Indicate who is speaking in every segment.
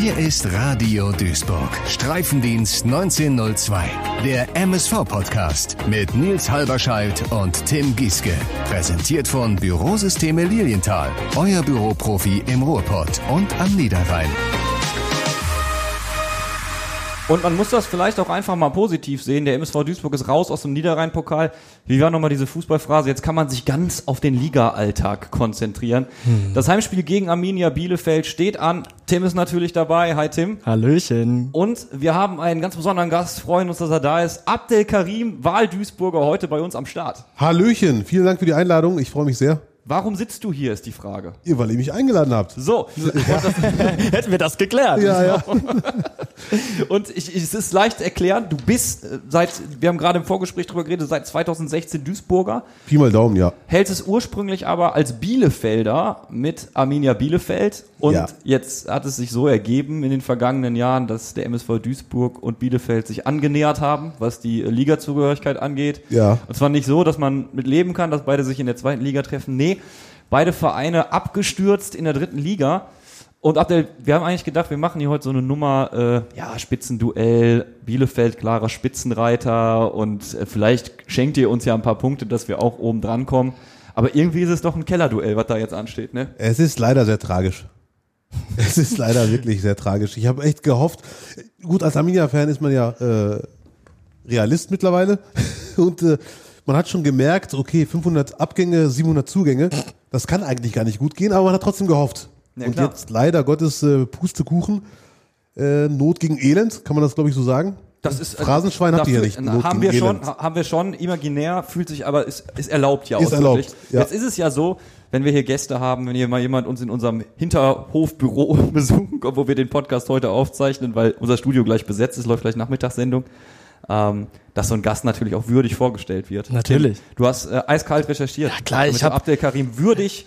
Speaker 1: Hier ist Radio Duisburg. Streifendienst 1902. Der MSV-Podcast mit Nils Halberscheid und Tim Gieske. Präsentiert von Bürosysteme Lilienthal. Euer Büroprofi im Ruhrpott und am Niederrhein.
Speaker 2: Und man muss das vielleicht auch einfach mal positiv sehen. Der MSV Duisburg ist raus aus dem Niederrhein-Pokal. Wie war nochmal diese Fußballphrase? Jetzt kann man sich ganz auf den Liga-Alltag konzentrieren. Hm. Das Heimspiel gegen Arminia Bielefeld steht an. Tim ist natürlich dabei. Hi Tim.
Speaker 3: Hallöchen.
Speaker 2: Und wir haben einen ganz besonderen Gast. Freuen uns, dass er da ist. Abdel Karim, Wahl-Duisburger, heute bei uns am Start.
Speaker 4: Hallöchen. Vielen Dank für die Einladung. Ich freue mich sehr.
Speaker 2: Warum sitzt du hier, ist die Frage.
Speaker 4: Ihr, weil ihr mich eingeladen habt.
Speaker 2: So,
Speaker 3: hätten wir das geklärt.
Speaker 4: Ja, ja.
Speaker 2: Und ich, ich, es ist leicht erklären, du bist äh, seit, wir haben gerade im Vorgespräch drüber geredet, seit 2016 Duisburger.
Speaker 4: Pi mal Daumen, ja.
Speaker 2: Hältst es ursprünglich aber als Bielefelder mit Arminia Bielefeld. Und ja. jetzt hat es sich so ergeben in den vergangenen Jahren, dass der MSV Duisburg und Bielefeld sich angenähert haben, was die Liga-Zugehörigkeit angeht.
Speaker 4: Ja.
Speaker 2: Und zwar nicht so, dass man mit leben kann, dass beide sich in der zweiten Liga treffen. Nee, beide Vereine abgestürzt in der dritten Liga. Und Abdel, wir haben eigentlich gedacht, wir machen hier heute so eine Nummer, äh, ja, Spitzenduell, Bielefeld, klarer Spitzenreiter und äh, vielleicht schenkt ihr uns ja ein paar Punkte, dass wir auch oben dran kommen. Aber irgendwie ist es doch ein Kellerduell, was da jetzt ansteht, ne?
Speaker 4: Es ist leider sehr tragisch. es ist leider wirklich sehr tragisch. Ich habe echt gehofft, gut, als Arminia-Fan ist man ja äh, Realist mittlerweile und äh, man hat schon gemerkt, okay, 500 Abgänge, 700 Zugänge, das kann eigentlich gar nicht gut gehen, aber man hat trotzdem gehofft. Ja, und klar. jetzt leider Gottes äh, Pustekuchen, äh, Not gegen Elend, kann man das glaube ich so sagen?
Speaker 2: Das ist
Speaker 4: äh, Phrasenschwein habt ihr ja nicht.
Speaker 2: Not haben wir schon, haben wir schon imaginär, fühlt sich aber ist, ist erlaubt ja
Speaker 4: ist erlaubt,
Speaker 2: ja. Jetzt ist es ja so, wenn wir hier Gäste haben, wenn hier mal jemand uns in unserem Hinterhofbüro besucht, wo wir den Podcast heute aufzeichnen, weil unser Studio gleich besetzt ist, läuft gleich Nachmittagssendung. Ähm, dass so ein Gast natürlich auch würdig vorgestellt wird.
Speaker 3: Natürlich.
Speaker 2: Du hast äh, eiskalt recherchiert.
Speaker 3: Ja klar, ich habe
Speaker 2: Abdel Karim würdig.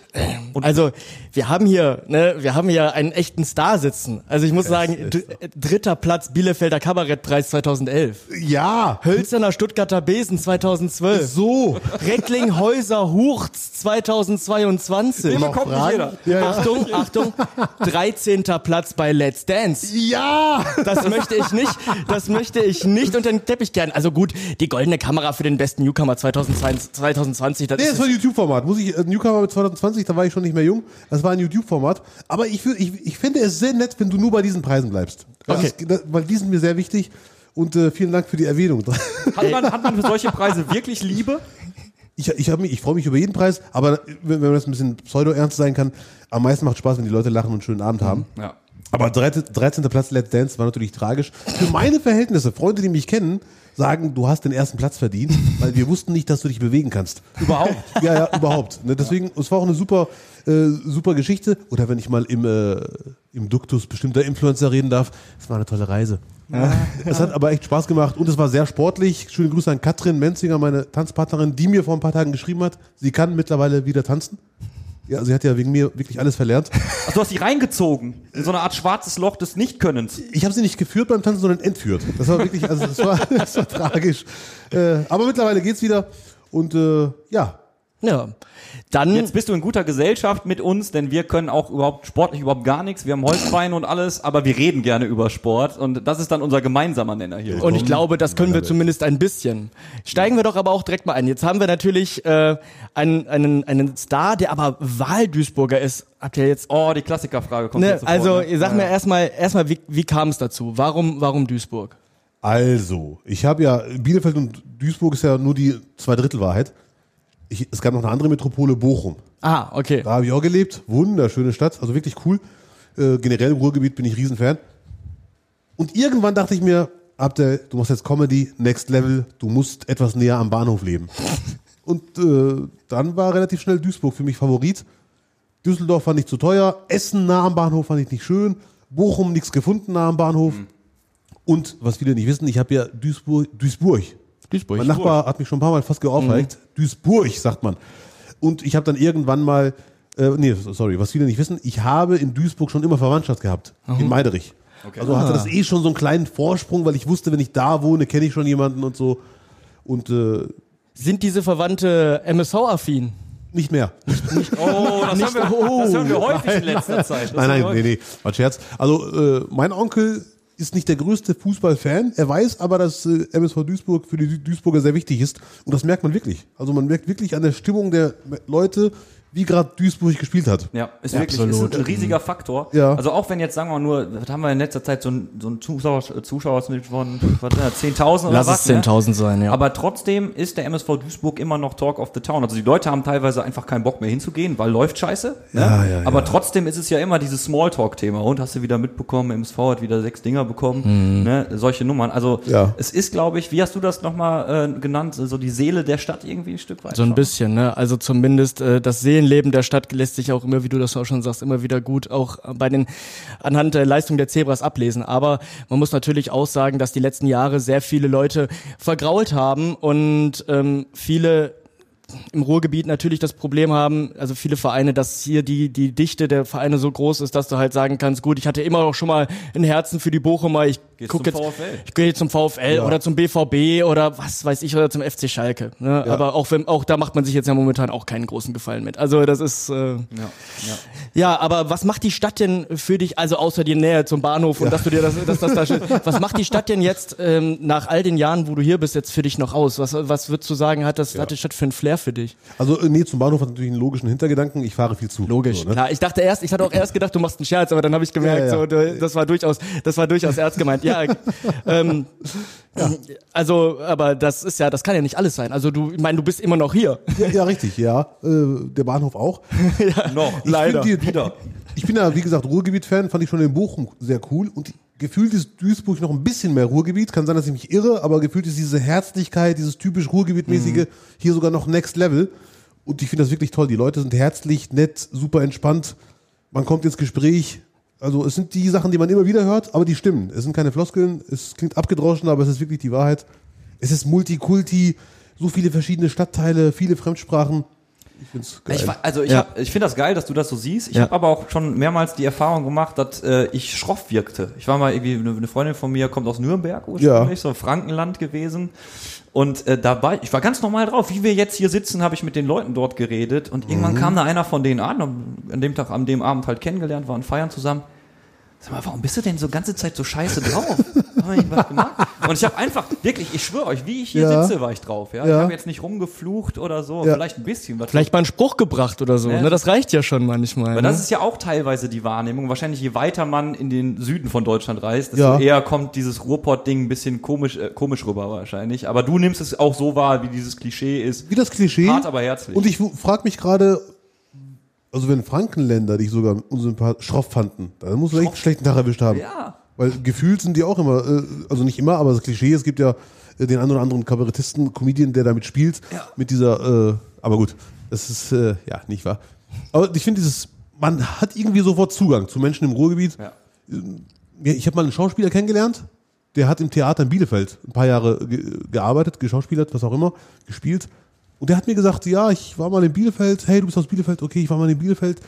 Speaker 3: Und also wir haben hier, ne, wir haben hier einen echten Star sitzen. Also ich muss sagen, dritter Platz Bielefelder Kabarettpreis 2011.
Speaker 4: Ja.
Speaker 3: Hölzerner Stuttgarter Besen 2012.
Speaker 4: So.
Speaker 3: Recklinghäuser Hurz 2022.
Speaker 2: Den bekommt nicht jeder.
Speaker 3: Ja, ja. Achtung, Achtung, 13. Platz bei Let's Dance.
Speaker 4: Ja.
Speaker 3: Das möchte ich nicht, das möchte ich nicht unter den Teppich kehren. Also gut, die goldene Kamera für den besten Newcomer 2020, 2020
Speaker 4: das nee, das war ein YouTube-Format. Muss ich, äh, Newcomer 2020, da war ich schon nicht mehr jung. Das war ein YouTube-Format. Aber ich, ich, ich finde es sehr nett, wenn du nur bei diesen Preisen bleibst. Okay. Ist, das, weil die sind mir sehr wichtig. Und äh, vielen Dank für die Erwähnung.
Speaker 2: Hat man, hat man für solche Preise wirklich Liebe?
Speaker 4: Ich, ich, mich, ich freue mich über jeden Preis, aber wenn, wenn man das ein bisschen pseudo-ernst sein kann, am meisten macht Spaß, wenn die Leute lachen und einen schönen Abend haben.
Speaker 2: Ja.
Speaker 4: Aber 13. 13. Platz Let's Dance war natürlich tragisch. Für meine Verhältnisse, Freunde, die mich kennen, sagen, du hast den ersten Platz verdient, weil wir wussten nicht, dass du dich bewegen kannst.
Speaker 2: Überhaupt?
Speaker 4: Ja, ja, überhaupt. Ne, deswegen, es war auch eine super, äh, super Geschichte. Oder wenn ich mal im, äh, im Duktus bestimmter Influencer reden darf, es war eine tolle Reise. Ja. Es hat aber echt Spaß gemacht und es war sehr sportlich. Schöne Grüße an Katrin Menzinger, meine Tanzpartnerin, die mir vor ein paar Tagen geschrieben hat, sie kann mittlerweile wieder tanzen. Ja, sie hat ja wegen mir wirklich alles verlernt.
Speaker 2: Ach, du hast sie reingezogen in so eine Art schwarzes Loch des Nichtkönnens.
Speaker 4: Ich habe sie nicht geführt beim Tanzen, sondern entführt. Das war wirklich, also das war, das war tragisch. Äh, aber mittlerweile geht's wieder und äh, ja,
Speaker 3: ja. Dann
Speaker 2: Jetzt bist du in guter Gesellschaft mit uns, denn wir können auch überhaupt sportlich überhaupt gar nichts. Wir haben Holzbeine und alles, aber wir reden gerne über Sport und das ist dann unser gemeinsamer Nenner hier.
Speaker 3: Und ich glaube, das können wir zumindest ein bisschen. Steigen wir doch aber auch direkt mal ein. Jetzt haben wir natürlich äh, einen, einen, einen Star, der aber Wahl-Duisburger ist. Habt ihr jetzt?
Speaker 2: Oh, die Klassikerfrage kommt
Speaker 3: ne,
Speaker 2: jetzt
Speaker 3: sofort, Also, ne? sag ja. mir erstmal, erstmal, wie, wie kam es dazu? Warum, warum Duisburg?
Speaker 4: Also, ich habe ja Bielefeld und Duisburg ist ja nur die Zweidrittelwahrheit ich, es gab noch eine andere Metropole, Bochum.
Speaker 3: Ah, okay.
Speaker 4: Da habe ich auch gelebt. Wunderschöne Stadt, also wirklich cool. Äh, generell im Ruhrgebiet bin ich Riesenfan. Und irgendwann dachte ich mir, Abdel, du machst jetzt Comedy, Next Level, du musst etwas näher am Bahnhof leben. Und äh, dann war relativ schnell Duisburg für mich Favorit. Düsseldorf fand ich zu teuer, Essen nah am Bahnhof fand ich nicht schön, Bochum nichts gefunden nah am Bahnhof. Mhm. Und was viele nicht wissen, ich habe ja Duisburg, Duisburg
Speaker 3: Duisburg.
Speaker 4: Mein Nachbar hat mich schon ein paar Mal fast geohrfeigt. Mhm. Duisburg, sagt man. Und ich habe dann irgendwann mal, äh, nee, sorry, was viele nicht wissen, ich habe in Duisburg schon immer Verwandtschaft gehabt. Mhm. In Meiderich. Okay. Also hatte das ah. eh schon so einen kleinen Vorsprung, weil ich wusste, wenn ich da wohne, kenne ich schon jemanden und so. Und äh,
Speaker 3: sind diese Verwandte MSV-affin?
Speaker 4: Nicht mehr.
Speaker 2: Oh, das, hören wir, das hören wir häufig in letzter Zeit. Das
Speaker 4: Nein, nein, nee, nee, war ein Scherz. Also äh, mein Onkel ist nicht der größte Fußballfan. Er weiß aber, dass äh, MSV Duisburg für die Duisburger sehr wichtig ist. Und das merkt man wirklich. Also man merkt wirklich an der Stimmung der Leute, wie gerade Duisburg gespielt hat.
Speaker 2: Ja, ist wirklich ist ein riesiger Faktor.
Speaker 4: Ja.
Speaker 2: Also auch wenn jetzt, sagen wir mal nur, was haben wir in letzter Zeit, so ein, so ein Zuschauer, Zuschauersnitt von was, äh, 10.000 oder
Speaker 3: Lass
Speaker 2: was?
Speaker 3: es 10.000 sein, ja.
Speaker 2: Aber trotzdem ist der MSV Duisburg immer noch Talk of the Town. Also die Leute haben teilweise einfach keinen Bock mehr hinzugehen, weil läuft scheiße. Ne?
Speaker 4: Ja, ja,
Speaker 2: Aber
Speaker 4: ja.
Speaker 2: trotzdem ist es ja immer dieses Smalltalk-Thema. Und hast du wieder mitbekommen, MSV hat wieder sechs Dinger bekommen. Ne? Solche Nummern. Also
Speaker 4: Ja.
Speaker 2: es ist, glaube ich, wie hast du das nochmal äh, genannt, so die Seele der Stadt irgendwie ein Stück weit.
Speaker 3: So ein
Speaker 2: schon.
Speaker 3: bisschen, ne? Also zumindest äh, das Seelenleben der Stadt lässt sich auch immer, wie du das auch schon sagst, immer wieder gut auch bei den anhand der Leistung der Zebras ablesen. Aber man muss natürlich auch sagen, dass die letzten Jahre sehr viele Leute vergrault haben und ähm, viele im Ruhrgebiet natürlich das Problem haben, also viele Vereine, dass hier die, die Dichte der Vereine so groß ist, dass du halt sagen kannst, gut, ich hatte immer auch schon mal ein Herzen für die Bochumer, ich
Speaker 2: Gehst
Speaker 3: guck
Speaker 2: zum
Speaker 3: jetzt,
Speaker 2: VfL.
Speaker 3: ich gehe zum VfL oder zum BVB oder was weiß ich, oder zum FC Schalke. Ne? Aber auch wenn, auch da macht man sich jetzt ja momentan auch keinen großen Gefallen mit. Also das ist, äh,
Speaker 2: Ja, ja.
Speaker 3: ja, aber was macht die Stadt denn für dich, also außer die Nähe zum Bahnhof und dass du dir das, dass das da steht, was macht die Stadt denn jetzt ähm, nach all den Jahren, wo du hier bist, jetzt für dich noch aus? Was, was würdest du sagen, hat das, hat die Stadt für einen Flair für dich?
Speaker 4: Also äh, nee, zum Bahnhof hat natürlich einen logischen Hintergedanken. Ich fahre viel zu.
Speaker 3: Logisch.
Speaker 4: So, ne?
Speaker 3: Klar, ich dachte erst, ich hatte auch erst gedacht, du machst einen Scherz, aber dann habe ich gemerkt,
Speaker 4: Ja, ja.
Speaker 3: so, das war durchaus, das war durchaus ernst gemeint. Ja, ähm, also, aber das ist ja, das kann ja nicht alles sein. Also du, ich meine, du bist immer noch hier.
Speaker 4: Ja, ja, richtig, ja. Äh, der Bahnhof auch.
Speaker 2: Noch.
Speaker 4: Ich
Speaker 3: Leider.
Speaker 4: Die, wieder. Ich bin ja, wie gesagt, Ruhrgebiet-Fan, fand ich schon in Bochum sehr cool. Und gefühlt ist Duisburg noch ein bisschen mehr Ruhrgebiet. Kann sein, dass ich mich irre, aber gefühlt ist diese Herzlichkeit, dieses typisch Ruhrgebietmäßige hier sogar noch Next Level. Und ich finde das wirklich toll. Die Leute sind herzlich, nett, super entspannt. Man kommt ins Gespräch. Also es sind die Sachen, die man immer wieder hört, aber die stimmen. Es sind keine Floskeln, es klingt abgedroschen, aber es ist wirklich die Wahrheit. Es ist Multikulti, so viele verschiedene Stadtteile, viele Fremdsprachen. Ich find's geil.
Speaker 2: Ich, also ich,
Speaker 3: Ja.
Speaker 2: hab- ich finde das geil, dass du das so siehst. Ich
Speaker 3: Ja.
Speaker 2: habe aber auch schon mehrmals die Erfahrung gemacht, dass äh, ich schroff wirkte. Ich war mal irgendwie, eine, eine Freundin von mir kommt aus Nürnberg ursprünglich, so Frankenland gewesen. Und äh, dabei, ich war ganz normal drauf. Wie wir jetzt hier sitzen, habe ich mit den Leuten dort geredet. Und irgendwann kam da einer von denen an, an dem Tag, an dem Abend halt kennengelernt, waren feiern zusammen. Sag mal, warum bist du denn so ganze Zeit so scheiße drauf? Haben wir irgendwas gemacht? Und ich habe einfach, wirklich, ich schwöre euch, wie ich hier
Speaker 4: Ja.
Speaker 2: sitze, war ich drauf. Ja?
Speaker 4: Ja.
Speaker 2: Ich habe jetzt nicht rumgeflucht oder so,
Speaker 4: Ja.
Speaker 2: vielleicht ein bisschen. Was
Speaker 3: Vielleicht mal einen Spruch gebracht oder so. Ne? Das reicht ja schon manchmal.
Speaker 2: aber
Speaker 3: ne?
Speaker 2: das ist ja auch teilweise die Wahrnehmung. Wahrscheinlich je weiter man in den Süden von Deutschland reist, desto
Speaker 4: Ja.
Speaker 2: eher kommt dieses Ruhrpott-Ding ein bisschen komisch, äh, komisch rüber wahrscheinlich. Aber du nimmst es auch so wahr, wie dieses Klischee ist.
Speaker 4: Wie das Klischee.
Speaker 2: Hart, aber herzlich.
Speaker 4: Und ich frage mich gerade, also wenn Frankenländer dich sogar unsympath schroff fanden, dann muss man echt einen schlechten Tag erwischt haben.
Speaker 2: Ja.
Speaker 4: Weil gefühlt sind die auch immer, äh, also nicht immer, aber das Klischee, es gibt ja äh, den einen oder anderen Kabarettisten, Comedian, der damit spielt,
Speaker 2: Ja.
Speaker 4: mit dieser, äh, aber gut, das ist, äh, ja, nicht wahr. Aber ich finde dieses, man hat irgendwie sofort Zugang zu Menschen im Ruhrgebiet.
Speaker 2: Ja.
Speaker 4: Ja, ich habe mal einen Schauspieler kennengelernt, der hat im Theater in Bielefeld ein paar Jahre ge gearbeitet, geschauspielert, was auch immer, gespielt. Und der hat mir gesagt, ja, ich war mal in Bielefeld, hey, du bist aus Bielefeld, okay, ich war mal in Bielefeld.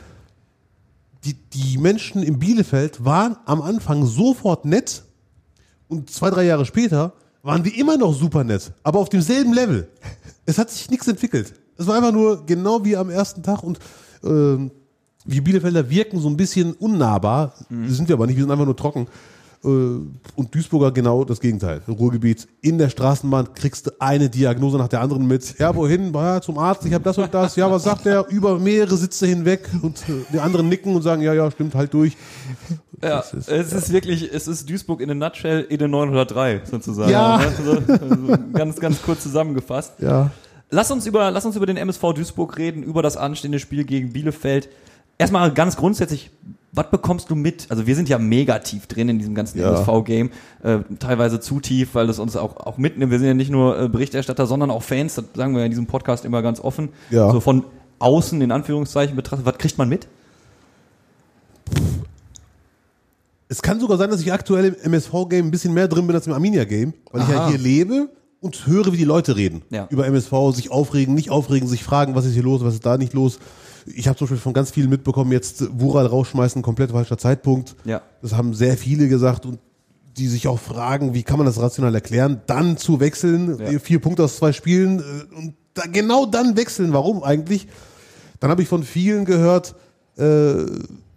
Speaker 4: Die, die Menschen in Bielefeld waren am Anfang sofort nett und zwei, drei Jahre später waren die immer noch super nett, aber auf demselben Level. Es hat sich nichts entwickelt. Es war einfach nur genau wie am ersten Tag und ähm, wir Bielefelder wirken so ein bisschen unnahbar. Sind wir aber nicht, wir sind einfach nur trocken. Äh, Und Duisburger genau das Gegenteil. Ruhrgebiet. In der Straßenbahn kriegst du eine Diagnose nach der anderen mit. Ja, wohin? Ja, zum Arzt, ich habe das und das. Ja, was sagt der? Über mehrere Sitze hinweg. Und äh, die anderen nicken und sagen, ja, ja, stimmt, halt durch.
Speaker 2: Ja,
Speaker 4: ist-
Speaker 2: es ist wirklich, es ist Duisburg in a nutshell in a 903 sozusagen.
Speaker 4: Ja.
Speaker 2: Also, also ganz, ganz kurz zusammengefasst.
Speaker 4: Ja.
Speaker 2: Lass uns über, lass uns über den MSV Duisburg reden, über das anstehende Spiel gegen Bielefeld. Erstmal ganz grundsätzlich, was bekommst du mit? Also wir sind ja mega tief drin in diesem ganzen
Speaker 4: Ja.
Speaker 2: MSV-Game, äh, teilweise zu tief, weil es uns auch, auch mitnimmt. Wir sind ja nicht nur äh, Berichterstatter, sondern auch Fans, das sagen wir ja in diesem Podcast immer ganz offen.
Speaker 4: Ja.
Speaker 2: So von außen in Anführungszeichen betrachtet, was kriegt man mit?
Speaker 4: Es kann sogar sein, dass ich aktuell im MSV-Game ein bisschen mehr drin bin als im Arminia-Game, weil ich ja
Speaker 2: Aha.
Speaker 4: hier lebe und höre, wie die Leute reden.
Speaker 2: Ja.
Speaker 4: Über MSV, sich aufregen, nicht aufregen, sich fragen, was ist hier los, was ist da nicht los. Ich habe zum Beispiel von ganz vielen mitbekommen, jetzt Wural rausschmeißen, komplett falscher Zeitpunkt.
Speaker 2: Ja.
Speaker 4: Das haben sehr viele gesagt und die sich auch fragen, wie kann man das rational erklären, dann zu wechseln,
Speaker 2: Ja.
Speaker 4: äh, vier Punkte aus zwei Spielen äh, und da, genau dann wechseln. Warum eigentlich? Dann habe ich von vielen gehört, äh,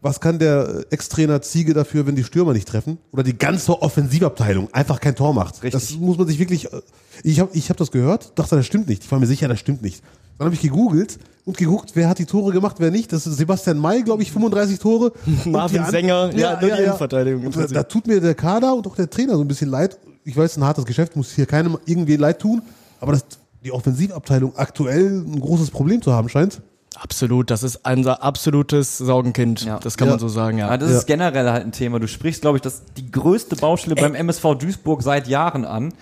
Speaker 4: was kann der Ex-Trainer Ziege dafür, wenn die Stürmer nicht treffen? Oder die ganze Offensivabteilung einfach kein Tor macht.
Speaker 2: Richtig.
Speaker 4: Das muss man sich wirklich. äh, Ich habe ich hab das gehört, dachte, das stimmt nicht. Ich war mir sicher, das stimmt nicht. Dann habe ich gegoogelt und geguckt, wer hat die Tore gemacht, wer nicht. Das ist Sebastian May, glaube ich, 35 Tore.
Speaker 3: Marvin Sänger, ja, nur die Innenverteidigung
Speaker 4: Und Da, da tut mir der Kader und auch der Trainer so ein bisschen leid. Ich weiß, ein hartes Geschäft, muss hier keinem irgendwie leid tun. Aber dass die Offensivabteilung aktuell ein großes Problem zu haben scheint.
Speaker 3: Absolut, das ist unser absolutes Sorgenkind.
Speaker 2: Ja.
Speaker 3: Das kann
Speaker 4: Ja.
Speaker 3: man so sagen, ja.
Speaker 2: Ja, das
Speaker 4: Ja.
Speaker 2: ist generell halt ein Thema. Du sprichst, glaube ich, das die größte Baustelle beim MSV Duisburg seit Jahren an.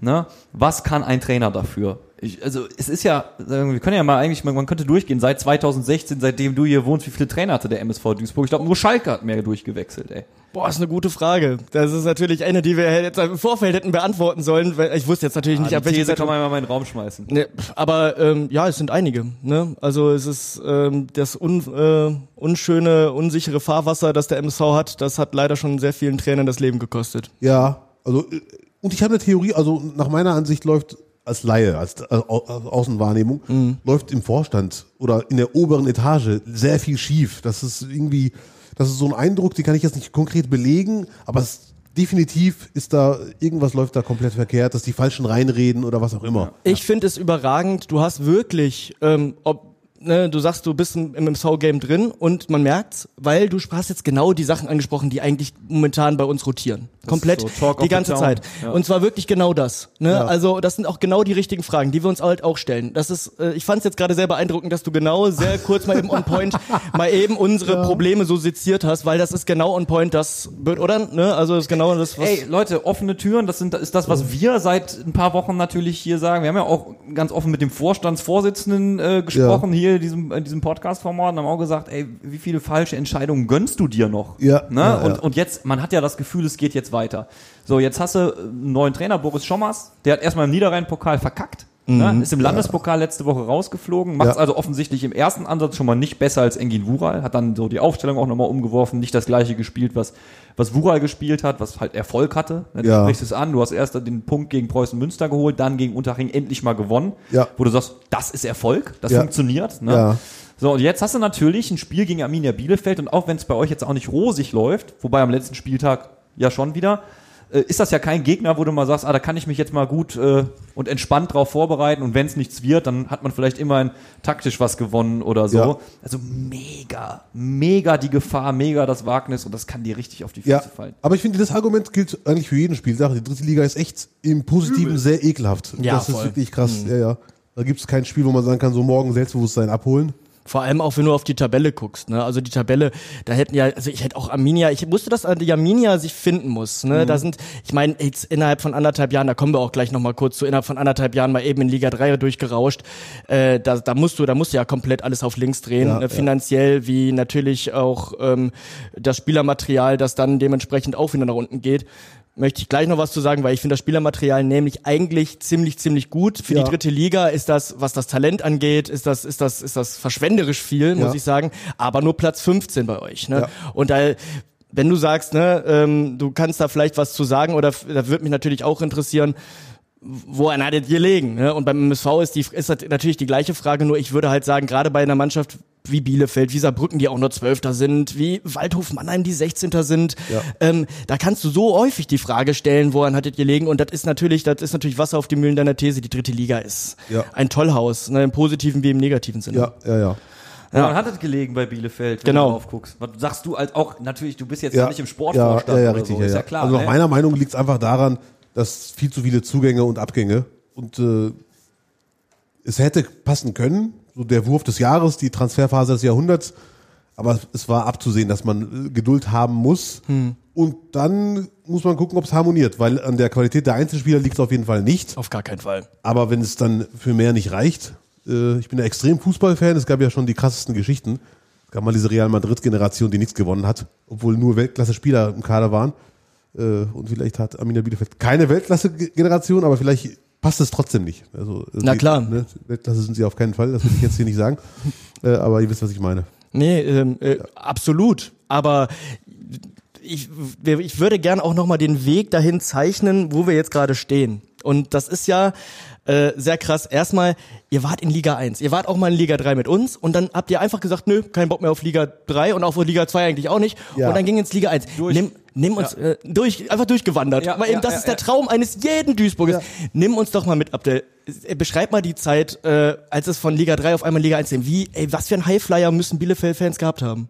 Speaker 2: Ne? Was kann ein Trainer dafür? Ich, also es ist ja, wir können ja mal eigentlich, man, man könnte durchgehen, seit 2016, seitdem du hier wohnst, wie viele Trainer hatte der MSV Duisburg? Ich glaube, nur Schalke hat mehr durchgewechselt, ey.
Speaker 3: Boah, ist eine gute Frage. Das ist natürlich eine, die wir jetzt im Vorfeld hätten beantworten sollen, weil ich wusste jetzt natürlich nicht,
Speaker 2: Die
Speaker 3: ab welcher
Speaker 2: These
Speaker 3: Zeit
Speaker 2: kann man mal in den Raum schmeißen.
Speaker 3: Ne, aber ähm, ja, es sind einige. Ne? Also es ist ähm, das un, äh, unschöne, unsichere Fahrwasser, das der MSV hat, das hat leider schon sehr vielen Trainern das Leben gekostet.
Speaker 4: Ja, also, äh, und ich habe eine Theorie, also nach meiner Ansicht läuft als Laie, als, als Au- als Außenwahrnehmung,
Speaker 3: Mhm.
Speaker 4: läuft im Vorstand oder in der oberen Etage sehr viel schief. Das ist irgendwie, das ist so ein Eindruck, den kann ich jetzt nicht konkret belegen, aber es, definitiv ist da, irgendwas läuft da komplett verkehrt, dass die Falschen reinreden oder was auch immer.
Speaker 3: Ich finde es überragend. Du hast wirklich, ähm, ob ne, du sagst, du bist im, im MSV-Game drin und man merkt's, weil du hast jetzt genau die Sachen angesprochen, die eigentlich momentan bei uns rotieren. Komplett
Speaker 2: so
Speaker 3: die ganze. Zeit.
Speaker 2: Ja.
Speaker 3: Und zwar wirklich genau das. Ne?
Speaker 4: Ja.
Speaker 3: Also das sind auch genau die richtigen Fragen, die wir uns halt auch stellen. Das ist, äh, ich fand es jetzt gerade sehr beeindruckend, dass du genau sehr kurz mal eben on point mal eben unsere Probleme so seziert hast, weil das ist genau on point das, oder? Ne? Also das ist genau das, was.
Speaker 2: Ey, Leute, offene Türen, das sind, ist das, was wir seit ein paar Wochen natürlich hier sagen. Wir haben ja auch ganz offen mit dem Vorstandsvorsitzenden äh, gesprochen, hier in diesem, in diesem Podcast-Format und haben auch gesagt, ey, wie viele falsche Entscheidungen gönnst du dir noch?
Speaker 4: Ja,
Speaker 2: Ne?
Speaker 4: ja,
Speaker 2: und,
Speaker 4: ja.
Speaker 2: und jetzt, man hat ja das Gefühl, es geht jetzt weiter. So, jetzt hast du einen neuen Trainer, Boris Schommers, der hat erstmal im Niederrhein-Pokal verkackt. Ne? Ist im Landespokal letzte Woche rausgeflogen, macht es
Speaker 4: Mhm. Ja.
Speaker 2: also offensichtlich im ersten Ansatz schon mal nicht besser als Engin Wural, hat dann so die Aufstellung auch nochmal umgeworfen, nicht das gleiche gespielt, was, was Wural gespielt hat, was halt Erfolg hatte. Ne? Du
Speaker 4: Ja.
Speaker 2: sprichst es an, du hast erst den Punkt gegen Preußen Münster geholt, dann gegen Unterhaching endlich mal gewonnen,
Speaker 4: Ja.
Speaker 2: wo du sagst, das ist Erfolg, das
Speaker 4: Ja.
Speaker 2: funktioniert. Ne?
Speaker 4: Ja.
Speaker 2: So, und jetzt hast du natürlich ein Spiel gegen Arminia Bielefeld und auch wenn es bei euch jetzt auch nicht rosig läuft, wobei am letzten Spieltag ja schon wieder, äh, ist das ja kein Gegner, wo du mal sagst, ah, da kann ich mich jetzt mal gut äh, und entspannt drauf vorbereiten und wenn es nichts wird, dann hat man vielleicht immerhin taktisch was gewonnen oder so.
Speaker 4: Ja.
Speaker 2: Also mega, mega die Gefahr, mega das Wagnis und das kann dir richtig auf die Füße
Speaker 4: Ja,
Speaker 2: fallen.
Speaker 4: aber ich finde, das Argument gilt eigentlich für jeden Spieltag. Die dritte Liga ist echt im Positiven sehr ekelhaft.
Speaker 3: Ja,
Speaker 4: das ist
Speaker 3: voll.
Speaker 4: wirklich krass. Ja, ja. Da gibt es kein Spiel, wo man sagen kann, so morgen Selbstbewusstsein abholen.
Speaker 3: Vor allem auch, wenn du auf die Tabelle guckst. Ne? Also die Tabelle, da hätten ja, also ich hätte auch Arminia, ich wusste, dass die Arminia sich finden muss. Ne? Da sind, ich meine, jetzt innerhalb von anderthalb Jahren, da kommen wir auch gleich nochmal kurz zu, innerhalb von anderthalb Jahren mal eben in Liga 3 durchgerauscht. Äh, da, da musst du, da musst du ja komplett alles auf links drehen,
Speaker 4: Ja, ja.
Speaker 3: finanziell wie natürlich auch ähm, das Spielermaterial, das dann dementsprechend auch wieder nach unten geht. Möchte ich gleich noch was zu sagen, weil ich finde das Spielermaterial nämlich eigentlich ziemlich, ziemlich gut. Für
Speaker 4: Ja.
Speaker 3: die dritte Liga ist das, was das Talent angeht, ist das, ist das, ist das verschwenderisch viel, muss
Speaker 4: Ja.
Speaker 3: ich sagen. Aber nur Platz 15 bei euch. Ne?
Speaker 4: Ja.
Speaker 3: Und da, wenn du sagst, ne, ähm, du kannst da vielleicht was zu sagen, oder da würde mich natürlich auch interessieren, woran hattet ihr legen? Ne? Und beim MSV ist die ist das natürlich die gleiche Frage, nur ich würde halt sagen, gerade bei einer Mannschaft wie Bielefeld, wie Saarbrücken, die auch nur Zwölfter sind, wie Waldhof Mannheim, die Sechzehnter sind,
Speaker 4: Ja.
Speaker 3: ähm, da kannst du so häufig die Frage stellen, woran hattet ihr legen? Und das ist natürlich, das ist natürlich Wasser auf die Mühlen deiner These. Die dritte Liga ist
Speaker 4: Ja.
Speaker 3: ein Tollhaus, ne, im positiven wie im negativen Sinne.
Speaker 4: Ja, ja, ja.
Speaker 2: Ja. Man hat es gelegen bei Bielefeld, wenn
Speaker 3: Genau.
Speaker 2: du drauf guckst. Was sagst du als auch, natürlich, du bist jetzt
Speaker 4: ja
Speaker 2: noch nicht im Sportvorstand
Speaker 4: ja, ja, ja,
Speaker 2: oder
Speaker 4: richtig,
Speaker 2: so,
Speaker 4: ja,
Speaker 2: ist
Speaker 4: ja.
Speaker 2: ja klar.
Speaker 4: also nach
Speaker 2: ne?
Speaker 4: meiner Meinung liegt es einfach daran, dass viel zu viele Zugänge und Abgänge und äh, es hätte passen können, so der Wurf des Jahres, die Transferphase des Jahrhunderts, aber es war abzusehen, dass man äh, Geduld haben muss
Speaker 2: Hm.
Speaker 4: und dann muss man gucken, ob es harmoniert, weil an der Qualität der Einzelspieler liegt es auf jeden Fall nicht.
Speaker 3: Auf gar keinen Fall.
Speaker 4: Aber wenn es dann für mehr nicht reicht, äh, ich bin ja extrem Fußballfan, es gab ja schon die krassesten Geschichten. Es gab mal diese Real Madrid-Generation, die nichts gewonnen hat, obwohl nur Weltklasse-Spieler im Kader waren. Äh, und vielleicht hat Arminia Bielefeld keine Weltklasse-Generation, aber vielleicht passt es trotzdem nicht. Also,
Speaker 3: Na
Speaker 4: die-
Speaker 3: klar.
Speaker 4: Ne, Weltklasse sind sie auf keinen Fall, das will ich jetzt hier nicht sagen. Äh, aber ihr wisst, was ich meine.
Speaker 3: Nee, ähm, äh, absolut. Aber ich, ich würde gern auch nochmal den Weg dahin zeichnen, wo wir jetzt gerade stehen. Und das ist ja, äh, sehr krass. Erstmal, ihr wart in Liga 1, ihr wart auch mal in Liga 3 mit uns und dann habt ihr einfach gesagt, nö, kein Bock mehr auf Liga 3 und auf Liga 2 eigentlich auch nicht.
Speaker 4: Ja.
Speaker 3: Und dann ging ins Liga 1. Nimm, nimm uns äh, durch, einfach durchgewandert.
Speaker 2: Ja,
Speaker 3: Weil eben
Speaker 2: ja,
Speaker 3: das
Speaker 2: ja,
Speaker 3: ist der
Speaker 2: ja.
Speaker 3: Traum eines jeden Duisburgers.
Speaker 4: Ja.
Speaker 3: Nimm uns doch mal mit, Abdel. Äh, Beschreib mal die Zeit, äh, als es von Liga 3 auf einmal Liga 1 ging. Wie, ey, was für ein Highflyer müssen Bielefeld-Fans gehabt haben?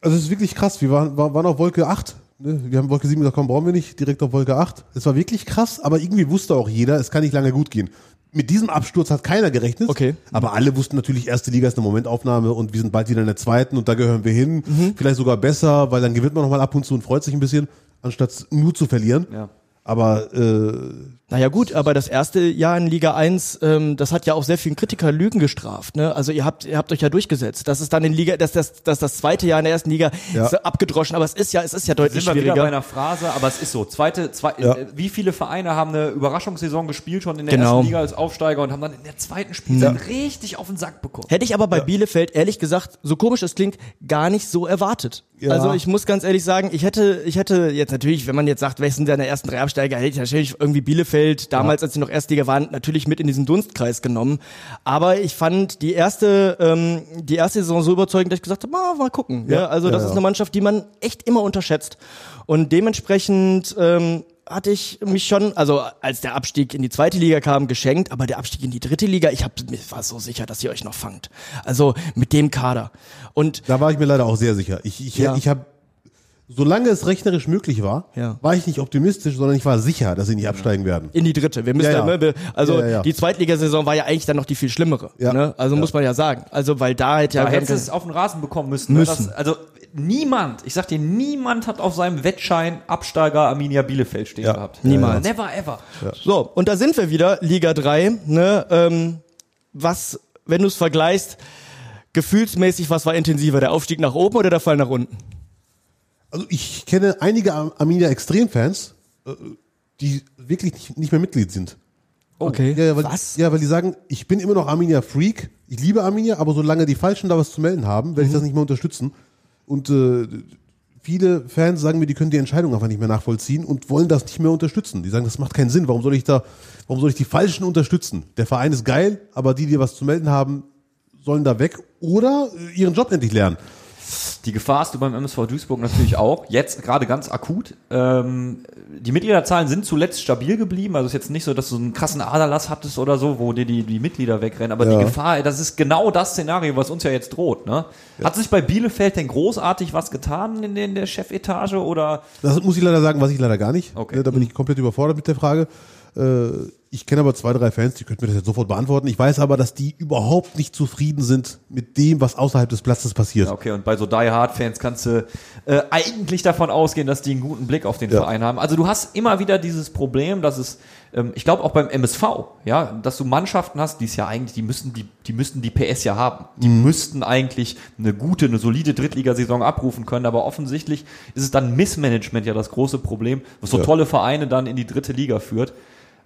Speaker 4: Also es ist wirklich krass. Wir waren, waren, waren auf Wolke 8. Ne? Wir haben Wolke 7 gesagt, komm, brauchen wir nicht. Direkt auf Wolke 8. Es war wirklich krass, aber irgendwie wusste auch jeder, es kann nicht lange gut gehen. Mit diesem Absturz hat keiner gerechnet.
Speaker 3: Okay.
Speaker 4: Aber alle wussten natürlich, erste Liga ist eine Momentaufnahme und wir sind bald wieder in der zweiten und da gehören wir hin.
Speaker 3: Mhm.
Speaker 4: Vielleicht sogar besser, weil dann gewinnt man nochmal ab und zu und freut sich ein bisschen, anstatt nur zu verlieren.
Speaker 2: Ja.
Speaker 4: Aber äh,
Speaker 3: Naja gut, aber das erste Jahr in Liga 1, ähm, das hat ja auch sehr vielen Kritiker Lügen gestraft. Ne? Also ihr habt, ihr habt euch ja durchgesetzt. Das ist dann in Liga, das, das, das, das zweite Jahr in der ersten Liga
Speaker 4: Ja.
Speaker 3: ist abgedroschen, aber es ist ja, es ist ja deutlich
Speaker 2: Sind wir wieder bei
Speaker 3: schwieriger.
Speaker 2: einer Phrase, aber es ist so. Zweite, zwei,
Speaker 4: Ja.
Speaker 2: äh, wie viele Vereine haben eine Überraschungssaison gespielt schon in der
Speaker 3: Genau.
Speaker 2: ersten Liga als Aufsteiger und haben dann in der zweiten Spielzeit richtig auf den Sack bekommen?
Speaker 3: Hätte ich aber bei Bielefeld ehrlich gesagt, so komisch es klingt, gar nicht so erwartet.
Speaker 4: Ja.
Speaker 3: Also ich muss ganz ehrlich sagen, ich hätte, ich hätte jetzt natürlich, wenn man jetzt sagt, wer sind denn der ersten drei Absteiger, hätte ich natürlich irgendwie Bielefeld damals, als sie noch Erstliga waren, natürlich mit in diesen Dunstkreis genommen. Aber ich fand die erste, ähm, die erste Saison so überzeugend, dass ich gesagt habe, mal, mal gucken. Ja,
Speaker 4: Ja,
Speaker 3: also das
Speaker 4: ja,
Speaker 3: ist
Speaker 4: ja.
Speaker 3: eine Mannschaft, die man echt immer unterschätzt. Und dementsprechend ähm, hatte ich mich schon, also als der Abstieg in die zweite Liga kam, geschenkt, aber der Abstieg in die dritte Liga, ich hab, mir war so sicher, dass ihr euch noch fangt. Also mit dem Kader. Und
Speaker 4: da war ich mir leider auch sehr sicher. Ich, ich,
Speaker 3: Ja.
Speaker 4: ich habe, solange es rechnerisch möglich war,
Speaker 3: Ja.
Speaker 4: war ich nicht optimistisch, sondern ich war sicher, dass sie nicht absteigen werden.
Speaker 3: in die dritte. Wir müssen
Speaker 4: Ja,
Speaker 3: ja, ne, wir- also
Speaker 4: Ja, ja, ja.
Speaker 3: die Zweitligasaison war ja eigentlich dann noch die viel schlimmere.
Speaker 4: Ja.
Speaker 3: Ne? Also muss man ja sagen. Also weil da hätte ja
Speaker 2: Da
Speaker 3: wir
Speaker 2: hättest es auf den Rasen bekommen müssen. ne?
Speaker 3: Müssen.
Speaker 2: Das, also niemand, ich sag dir, niemand hat auf seinem Wettschein Absteiger Arminia Bielefeld stehen
Speaker 4: Ja.
Speaker 2: gehabt.
Speaker 3: Niemals.
Speaker 2: Never ever.
Speaker 3: So, und da sind wir wieder, Liga 3, ne, ähm, was, wenn du es vergleichst, gefühlsmäßig, was war intensiver, der Aufstieg nach oben oder der Fall nach unten?
Speaker 4: Also ich kenne einige Ar- Arminia Extremfans, äh, die wirklich nicht, nicht mehr Mitglied sind.
Speaker 3: Okay.
Speaker 4: Ja, weil,
Speaker 3: was?
Speaker 4: Ja, weil die sagen, ich bin immer noch Arminia Freak, ich liebe Arminia, aber solange die Falschen da was zu melden haben, werde ich
Speaker 3: Mhm.
Speaker 4: das nicht mehr unterstützen. Und äh, viele Fans sagen mir, die können die Entscheidung einfach nicht mehr nachvollziehen und wollen das nicht mehr unterstützen. Die sagen, das macht keinen Sinn. Warum soll ich da, warum soll ich die Falschen unterstützen? Der Verein ist geil, aber die, die was zu melden haben, sollen da weg oder äh, ihren Job endlich lernen.
Speaker 2: Die Gefahr hast du beim MSV Duisburg natürlich auch. Jetzt gerade ganz akut. Ähm, die Mitgliederzahlen sind zuletzt stabil geblieben. Also es ist jetzt nicht so, dass du einen krassen Aderlass hattest oder so, wo dir die, die Mitglieder wegrennen. Aber
Speaker 4: Ja.
Speaker 2: die Gefahr, das ist genau das Szenario, was uns ja jetzt droht. Ne? Hat sich bei Bielefeld denn großartig was getan in, den, der Chefetage oder?
Speaker 4: Das muss ich leider sagen, weiß ich leider gar nicht.
Speaker 2: Okay.
Speaker 4: Ne, Da bin ich komplett überfordert mit der Frage. Ich kenne aber zwei, drei Fans, die könnten mir das jetzt sofort beantworten. Ich weiß aber, dass die überhaupt nicht zufrieden sind mit dem, was außerhalb des Platzes passiert.
Speaker 2: Ja, okay, und bei so Die Hard Fans kannst du äh, eigentlich davon ausgehen, dass die einen guten Blick auf den
Speaker 4: Ja.
Speaker 2: Verein haben. Also du hast immer wieder dieses Problem, dass es, ähm, ich glaube auch beim MSV, ja, dass du Mannschaften hast, die es ja eigentlich, die müssen die, die müssten die PS ja haben. Die
Speaker 4: Mhm.
Speaker 2: müssten eigentlich eine gute, eine solide Drittligasaison abrufen können, aber offensichtlich ist es dann Missmanagement ja das große Problem, was so
Speaker 4: Ja.
Speaker 2: tolle Vereine dann in die dritte Liga führt.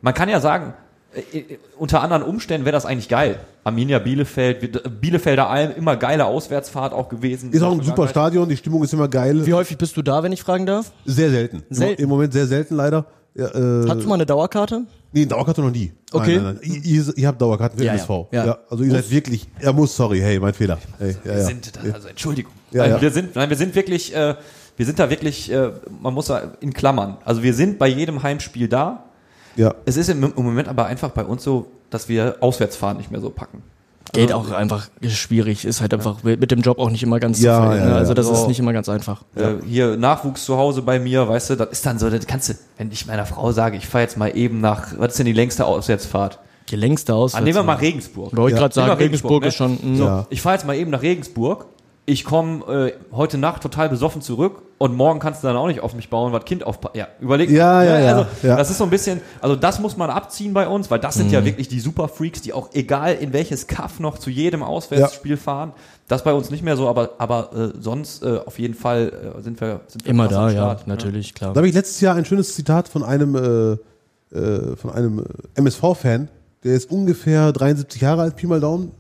Speaker 2: Man kann ja sagen, äh, äh, unter anderen Umständen wäre das eigentlich geil. Arminia Bielefeld, wir- Bielefelder Alm, immer geile Auswärtsfahrt auch gewesen.
Speaker 4: Ist auch ein super Stadion, die Stimmung ist immer geil.
Speaker 3: Wie häufig bist du da, wenn ich fragen darf?
Speaker 4: Sehr selten. Im-
Speaker 3: Selten.
Speaker 4: Im Moment sehr selten leider. Ja, äh,
Speaker 3: Hast du mal eine Dauerkarte?
Speaker 4: nee, Dauerkarte noch nie.
Speaker 3: Okay.
Speaker 4: Nein, nein, nein. Ihr, ihr, habt Dauerkarten für
Speaker 3: Ja,
Speaker 4: MSV.
Speaker 3: ja. Ja.
Speaker 4: also ihr seid wirklich, er muss, sorry, hey, mein Fehler. Hey, ja,
Speaker 2: Wir
Speaker 4: ja.
Speaker 2: sind da, also Entschuldigung.
Speaker 4: Ja,
Speaker 2: Nein,
Speaker 4: ja.
Speaker 2: Wir sind, nein, wir sind wirklich, äh, wir sind da wirklich, äh, man muss da in Klammern. Also wir sind bei jedem Heimspiel da.
Speaker 4: Ja.
Speaker 2: Es ist im, im Moment aber einfach bei uns so, dass wir Auswärtsfahren nicht mehr so packen.
Speaker 3: Geht auch einfach schwierig, ist halt einfach mit mit dem Job auch nicht immer ganz
Speaker 4: Ja,
Speaker 3: zu verhindern.
Speaker 4: ja, ja.
Speaker 3: Also das
Speaker 2: So.
Speaker 3: ist nicht immer ganz einfach.
Speaker 2: Äh, hier Nachwuchs zu Hause bei mir, weißt du, das ist dann so, das kannst du, wenn ich meiner Frau sage, ich fahre jetzt mal eben nach, was ist denn die längste Auswärtsfahrt?
Speaker 3: Die längste aus.
Speaker 2: Ah, nehmen wir mal Regensburg.
Speaker 3: Wollte ich gerade sagen,
Speaker 2: wir
Speaker 3: Regensburg
Speaker 2: ne?
Speaker 3: ist schon. mh.
Speaker 2: So,
Speaker 4: Ja.
Speaker 2: ich fahre jetzt mal eben nach Regensburg. Ich komme äh, heute Nacht total besoffen zurück und morgen kannst du dann auch nicht auf mich bauen, was Kind aufpasst. Ja, überleg
Speaker 4: Ja, ja, ja,
Speaker 2: Also,
Speaker 4: ja.
Speaker 2: das ist so ein bisschen, also das muss man abziehen bei uns, weil das sind
Speaker 3: Mhm.
Speaker 2: ja wirklich die Superfreaks, die auch egal in welches Kaff noch zu jedem Auswärtsspiel fahren. Das bei uns nicht mehr so, aber, aber äh, sonst äh, auf jeden Fall äh, sind wir, sind wir
Speaker 3: Immer da,
Speaker 2: am
Speaker 3: ja,
Speaker 2: Start, ne?
Speaker 3: natürlich, klar.
Speaker 4: Da habe ich letztes Jahr ein schönes Zitat von einem, äh, äh, von einem äh, MSV-Fan, der ist ungefähr 73 Jahre alt, Pi mal Daumen.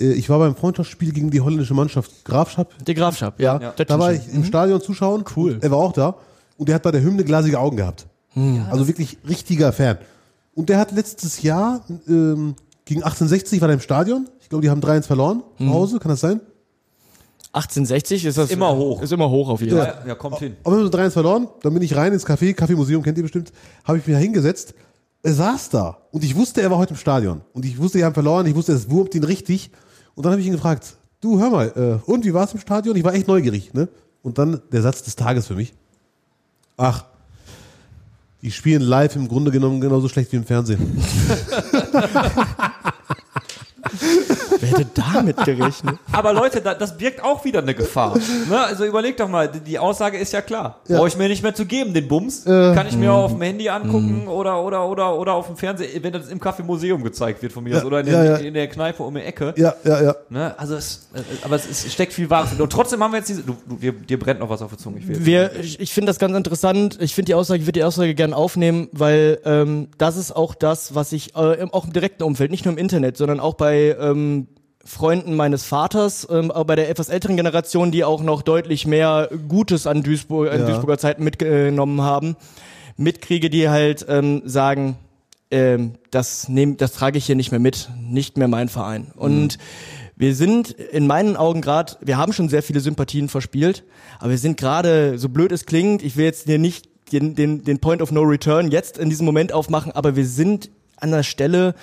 Speaker 4: Äh, Ich war beim Freundschaftsspiel gegen die holländische Mannschaft Grafschap.
Speaker 3: Die Grafschaft, ja.
Speaker 2: Ja.
Speaker 4: Da war ich im Stadion zuschauen.
Speaker 3: Cool.
Speaker 4: Er war auch da. Und der hat bei der Hymne glasige Augen gehabt. Also wirklich richtiger Fan. Und der hat letztes Jahr ähm, gegen 1860 war er im Stadion. Ich glaube, die haben 3-1 verloren zu Hause, kann das sein?
Speaker 3: 1860 ist das
Speaker 2: Immer hoch.
Speaker 3: Ist immer hoch auf jeden Fall.
Speaker 2: Ja, ja, kommt hin.
Speaker 4: Aber wir haben so 3-1 verloren. Dann bin ich rein ins Café, Kaffeemuseum, kennt ihr bestimmt. Habe ich mich da hingesetzt. Er saß da. Und ich wusste, er war heute im Stadion. Und ich wusste, die haben verloren. Ich wusste, es wurmt ihn richtig. Und dann habe ich ihn gefragt, du, hör mal, äh, und wie war es im Stadion? Ich war echt neugierig. Ne? Und dann der Satz des Tages für mich. Ach, die spielen live im Grunde genommen genauso schlecht wie im Fernsehen.
Speaker 3: Hätte damit gerechnet?
Speaker 2: Aber Leute, da, das birgt auch wieder eine Gefahr. Ne? Also überleg doch mal, die- Aussage ist ja klar.
Speaker 4: Ja.
Speaker 2: Brauche ich mir nicht mehr zu geben, den Bums.
Speaker 4: Äh.
Speaker 2: Kann ich mir auch auf dem Handy angucken oder, oder, oder, oder auf dem Fernseher, wenn das im Kaffeemuseum gezeigt wird von mir
Speaker 4: Ja,
Speaker 2: aus, oder in,
Speaker 4: ja,
Speaker 2: der,
Speaker 4: ja.
Speaker 2: in der Kneipe um die Ecke.
Speaker 4: Ja, ja, ja.
Speaker 2: Ne? Also es, äh, aber es, ist, steckt viel Wahres. Und trotzdem haben wir jetzt diese, du, du, dir, dir brennt noch was auf der Zunge. Ich
Speaker 3: Wir, ich, ich finde das ganz interessant. Ich finde die Aussage, ich würde die Aussage gerne aufnehmen, weil ähm, das ist auch das, was ich äh, auch im direkten Umfeld, nicht nur im Internet, sondern auch bei ähm, Freunden meines Vaters, ähm, auch bei der etwas älteren Generation, die auch noch deutlich mehr Gutes an, Duisburg, an
Speaker 4: Ja.
Speaker 3: Duisburger Zeiten mitgenommen haben, mitkriege, die halt ähm, sagen, ähm, das, nehm, das trage ich hier nicht mehr mit, nicht mehr mein Verein. Und wir sind in meinen Augen gerade, wir haben schon sehr viele Sympathien verspielt, aber wir sind gerade, so blöd es klingt, ich will jetzt hier nicht den, den, den Point of No Return jetzt in diesem Moment aufmachen, aber wir sind an der Stelle,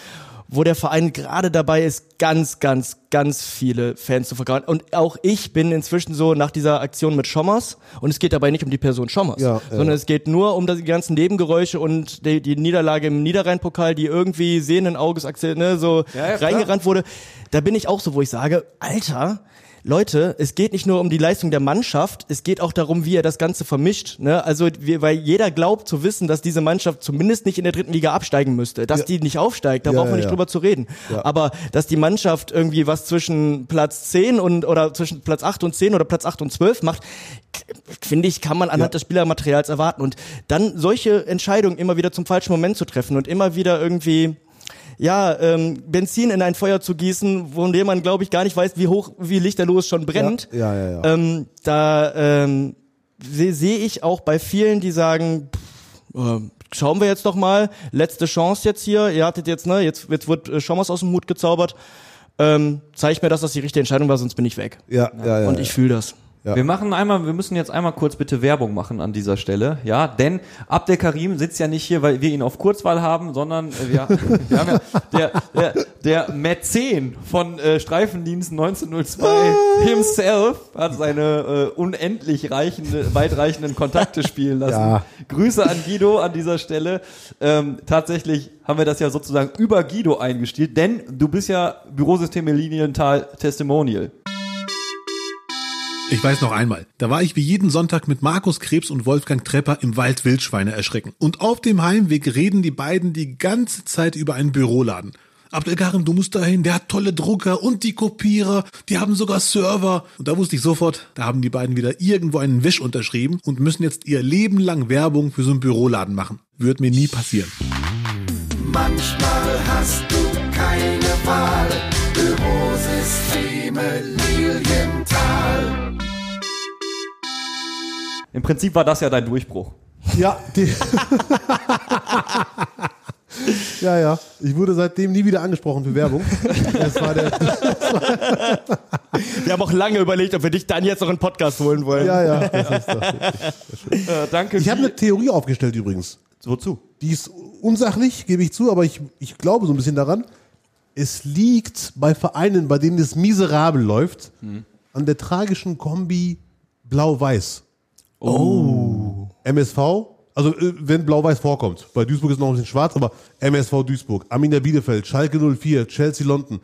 Speaker 3: wo der Verein gerade dabei ist, ganz, ganz, ganz viele Fans zu vergraben. Und auch ich bin inzwischen so nach dieser Aktion mit Schommers, und es geht dabei nicht um die Person Schommers,
Speaker 4: Ja, ja.
Speaker 3: sondern es geht nur um die ganzen Nebengeräusche und die, die Niederlage im Niederrhein-Pokal, die irgendwie sehenden Auges ne, so
Speaker 2: Ja, ja,
Speaker 3: reingerannt wurde. Da bin ich auch so, wo ich sage, Alter, Leute, es geht nicht nur um die Leistung der Mannschaft, es geht auch darum, wie er das Ganze vermischt. Ne? Also, wir, weil jeder glaubt zu wissen, dass diese Mannschaft zumindest nicht in der dritten Liga absteigen müsste. Dass
Speaker 4: Ja.
Speaker 3: die nicht aufsteigt, da
Speaker 4: Ja,
Speaker 3: brauchen wir nicht
Speaker 4: ja.
Speaker 3: drüber zu reden. Aber dass die Mannschaft irgendwie was zwischen Platz 10 und oder zwischen Platz 8 und 10 oder Platz 8 und 12 macht, finde ich, kann man anhand des Spielermaterials erwarten. Und dann solche Entscheidungen immer wieder zum falschen Moment zu treffen und immer wieder irgendwie ja, ähm, Benzin in ein Feuer zu gießen, von dem man, glaube ich, gar nicht weiß, wie hoch, wie lichterloh es schon brennt.
Speaker 4: Ja, ja, ja. ja.
Speaker 3: Ähm, da ähm, sehe seh ich auch bei vielen, die sagen, pff, äh, schauen wir jetzt doch mal, letzte Chance jetzt hier, ihr hattet jetzt, ne, jetzt, jetzt wird äh, Schommers aus dem Hut gezaubert, ähm, zeigt mir, dass das die richtige Entscheidung war, sonst bin ich weg.
Speaker 4: ja, ja, ja,
Speaker 3: Und ich fühle das.
Speaker 4: Ja.
Speaker 2: Wir machen einmal, wir müssen jetzt einmal kurz bitte Werbung machen an dieser Stelle, ja, denn Abdel Karim sitzt ja nicht hier, weil wir ihn auf Kurzwahl haben, sondern äh, wir, wir haben ja der, der, der Mäzen von äh, Streifendienst 1902 himself hat seine äh, unendlich reichende, weitreichenden Kontakte spielen lassen.
Speaker 4: Ja.
Speaker 2: Grüße an Guido an dieser Stelle. Ähm, tatsächlich haben wir das ja sozusagen über Guido eingestielt, denn du bist ja Bürosysteme Linienthal Testimonial.
Speaker 5: Ich weiß noch einmal, da war ich wie jeden Sonntag mit Markus Krebs und Wolfgang Trepper im Wald Wildschweine erschrecken. Und auf dem Heimweg reden die beiden die ganze Zeit über einen Büroladen. Abdelkarim, du musst dahin, der hat tolle Drucker und die Kopierer, die haben sogar Server. Und da wusste ich sofort, da haben die beiden wieder irgendwo einen Wisch unterschrieben und müssen jetzt ihr Leben lang Werbung für so einen Büroladen machen. Wird mir nie passieren.
Speaker 6: Manchmal hast du keine Wahl. Bürosysteme Lilienthal.
Speaker 2: Im Prinzip war das ja dein Durchbruch.
Speaker 4: Ja, die ja, ja. Ich wurde seitdem nie wieder angesprochen für Werbung. Das war der,
Speaker 3: Wir haben auch lange überlegt, ob wir dich dann jetzt noch in den Podcast holen wollen.
Speaker 4: ja, ja. Das ist doch,
Speaker 2: Äh, danke.
Speaker 4: ich habe eine Theorie aufgestellt übrigens.
Speaker 2: Wozu?
Speaker 4: Die ist unsachlich, gebe ich zu, aber ich, ich glaube so ein bisschen daran. Es liegt bei Vereinen, bei denen es miserabel läuft, an der tragischen Kombi Blau-Weiß. Oh. MSV, also äh, wenn Blau-Weiß vorkommt. Bei Duisburg ist noch ein bisschen schwarz, aber MSV Duisburg, Arminia Bielefeld, Schalke 04, Chelsea London,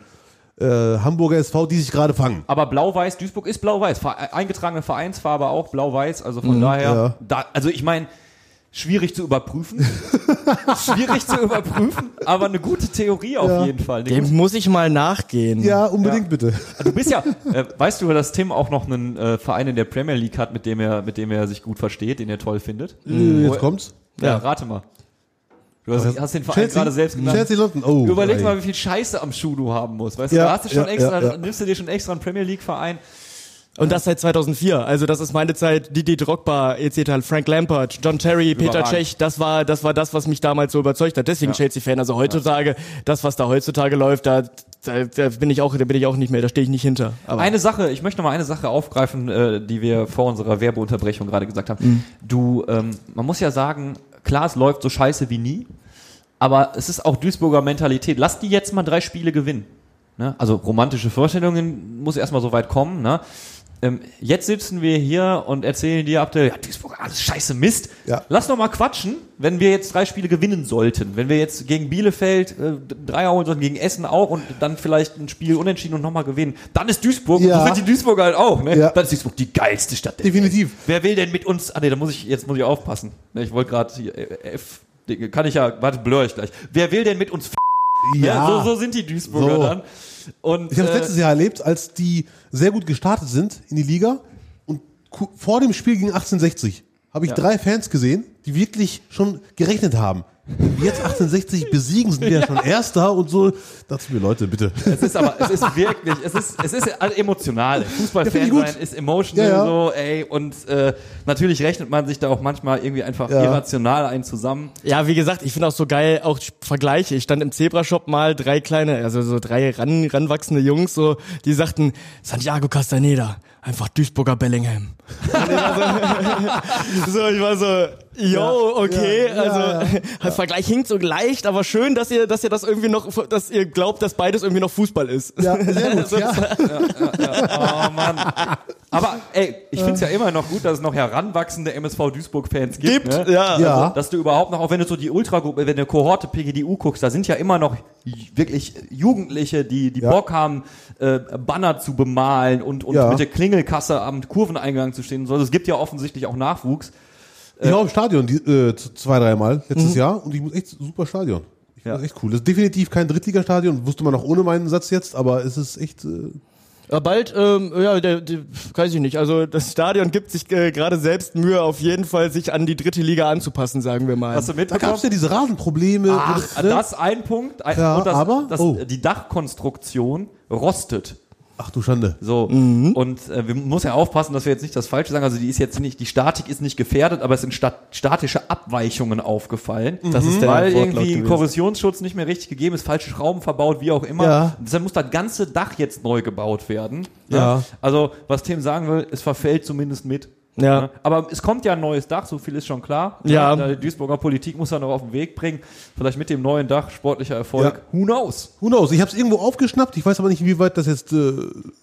Speaker 4: äh, Hamburger SV, die sich gerade fangen.
Speaker 2: Aber Blau-Weiß, Duisburg ist Blau-Weiß. Eingetragene Vereinsfarbe auch Blau-Weiß. Also von daher,
Speaker 4: ja.
Speaker 2: da, also ich meine, schwierig zu überprüfen. schwierig zu überprüfen, aber eine gute Theorie auf
Speaker 4: Ja.
Speaker 2: jeden Fall.
Speaker 3: Dem
Speaker 2: gute,
Speaker 3: muss ich mal nachgehen.
Speaker 4: Ja, unbedingt bitte.
Speaker 2: du bist ja, äh, weißt du, dass Tim auch noch einen äh, Verein in der Premier League hat, mit dem er, mit dem er sich gut versteht, den er toll findet?
Speaker 4: Äh, Jetzt kommt's.
Speaker 2: Ja,
Speaker 3: Ja.
Speaker 2: rate mal. Du hast, hast den Verein gerade selbst genannt.
Speaker 4: Chelsea London, oh.
Speaker 2: Du überlegst
Speaker 4: ey.
Speaker 2: mal, wie viel Scheiße am Schuh du haben musst. Weißt du,
Speaker 4: Ja,
Speaker 2: da hast du schon
Speaker 4: ja,
Speaker 2: extra,
Speaker 4: ja, ja.
Speaker 2: nimmst du dir schon extra einen Premier League Verein.
Speaker 3: Und das seit 2004. Also das ist meine Zeit. Didi Drogba, EC Frank Lampard, John Terry, Peter
Speaker 2: Überragend.
Speaker 3: Cech. Das war, das war das, was mich damals so überzeugt hat. Deswegen Chelsea-Fan. Also heutzutage, das, was da heutzutage läuft, da, da, da bin ich auch, da bin ich auch nicht mehr. Da stehe ich nicht hinter. Aber
Speaker 2: Eine Sache, ich möchte noch mal eine Sache aufgreifen, äh, die wir vor unserer Werbeunterbrechung gerade gesagt haben.
Speaker 3: Mhm.
Speaker 2: Du, ähm, man muss ja sagen, klar, es läuft so scheiße wie nie, aber es ist auch Duisburger Mentalität. Lass die jetzt mal drei Spiele gewinnen. Ne? Also romantische Vorstellungen muss erstmal so weit kommen. Ne? Ähm, jetzt sitzen wir hier und erzählen dir, Abdel, ja, Duisburg, alles scheiße Mist.
Speaker 4: Ja.
Speaker 2: Lass doch mal quatschen, wenn wir jetzt drei Spiele gewinnen sollten. Wenn wir jetzt gegen Bielefeld äh, drei holen sollten, gegen Essen auch und dann vielleicht ein Spiel unentschieden und nochmal gewinnen. Dann ist Duisburg,
Speaker 4: Ja.
Speaker 2: und so sind die Duisburger halt auch. Ne?
Speaker 4: Ja.
Speaker 2: Dann ist Duisburg die geilste Stadt der
Speaker 4: Definitiv.
Speaker 2: Welt. Wer will denn mit uns, ah nee, da muss ich, jetzt muss ich aufpassen. Ne, Ich wollte gerade hier, äh, F, Dinge, kann ich ja, warte, blur ich gleich. Wer will denn mit uns f ja. so, so sind die Duisburger
Speaker 4: So.
Speaker 2: dann. Und,
Speaker 4: Ich habe
Speaker 2: äh,
Speaker 4: letztes Jahr erlebt, als die sehr gut gestartet sind in die Liga und vor dem Spiel gegen 1860 habe ich
Speaker 2: Ja.
Speaker 4: drei Fans gesehen, die wirklich schon gerechnet haben. Jetzt 1860 besiegen, sind wir ja schon Erster und so. Dachte ich mir, Leute, bitte.
Speaker 2: Es ist aber, es ist wirklich, es ist, es ist also emotional.
Speaker 4: Ja,
Speaker 2: Fußballfan sein ist emotional
Speaker 4: Ja, ja.
Speaker 2: so, ey, und äh, natürlich rechnet man sich da auch manchmal irgendwie einfach
Speaker 4: Ja.
Speaker 2: irrational ein zusammen.
Speaker 3: Ja, wie gesagt, ich finde auch so geil, auch Vergleiche. Ich stand im Zebrashop mal drei kleine, also so drei ran, ranwachsende Jungs, so, die sagten, Santiago Castaneda, einfach Duisburger Bellingham. So, ich war so, yo, okay,
Speaker 4: Ja, ja,
Speaker 3: also Vergleich hinkt so leicht, aber schön, dass ihr, dass ihr das irgendwie noch, dass ihr glaubt, dass beides irgendwie noch Fußball ist.
Speaker 4: Ja, sehr gut. Ja.
Speaker 2: Oh Mann. Aber ey, ich find's ja immer noch gut, dass es noch heranwachsende MSV Duisburg-Fans gibt.
Speaker 3: Gibt,
Speaker 2: ne?
Speaker 3: ja.
Speaker 4: Ja.
Speaker 2: Also, dass du überhaupt noch, auch wenn du so die Ultragruppe, wenn du Kohorte PGDU guckst, da sind ja immer noch wirklich Jugendliche, die, die
Speaker 4: Ja.
Speaker 2: Bock haben, äh, Banner zu bemalen und, und
Speaker 4: Ja.
Speaker 2: mit der Klingelkasse am Kurveneingang zu stehen. und So. Also es gibt ja offensichtlich auch Nachwuchs.
Speaker 4: Ich war im Stadion die, äh, zwei, dreimal letztes Jahr und ich muss echt super Stadion. Ich finde
Speaker 2: Ja.
Speaker 4: das echt cool. Das ist definitiv kein Drittligastadion, wusste man auch ohne meinen Satz jetzt, aber es ist echt. Äh,
Speaker 3: Ja, bald, ähm, ja, der, der, weiß ich nicht. Also das Stadion gibt sich äh, gerade selbst Mühe, auf jeden Fall sich an die dritte Liga anzupassen, sagen wir mal.
Speaker 2: Hast du
Speaker 4: da
Speaker 2: mitbekommen?
Speaker 4: gab es ja diese Rasenprobleme.
Speaker 2: Ach,
Speaker 4: und, ne?
Speaker 2: das ein Punkt. Ein,
Speaker 4: Ja,
Speaker 2: und das,
Speaker 4: aber-
Speaker 2: das,
Speaker 4: oh.
Speaker 2: die Dachkonstruktion rostet.
Speaker 4: Ach du Schande.
Speaker 2: So. Und äh, wir muss ja aufpassen, dass wir jetzt nicht das Falsche sagen. Also die ist jetzt nicht, die Statik ist nicht gefährdet, aber es sind stat statische Abweichungen aufgefallen.
Speaker 3: Das ist der
Speaker 2: Weil irgendwie
Speaker 3: gewesen.
Speaker 2: Korrosionsschutz nicht mehr richtig gegeben ist, falsche Schrauben verbaut, wie auch immer.
Speaker 4: Ja.
Speaker 2: Deshalb muss das ganze Dach jetzt neu gebaut werden.
Speaker 4: Ja.
Speaker 2: Also, was Tim sagen will, es verfällt zumindest mit.
Speaker 3: Ja.
Speaker 2: Ne? Aber es kommt ja ein neues Dach, so viel ist schon klar.
Speaker 3: Ja.
Speaker 2: Die Duisburger Politik muss da noch auf den Weg bringen. Vielleicht mit dem neuen Dach sportlicher Erfolg.
Speaker 4: Ja.
Speaker 2: Who knows?
Speaker 4: Who knows? Ich habe es irgendwo aufgeschnappt. Ich weiß aber nicht, inwieweit das jetzt äh,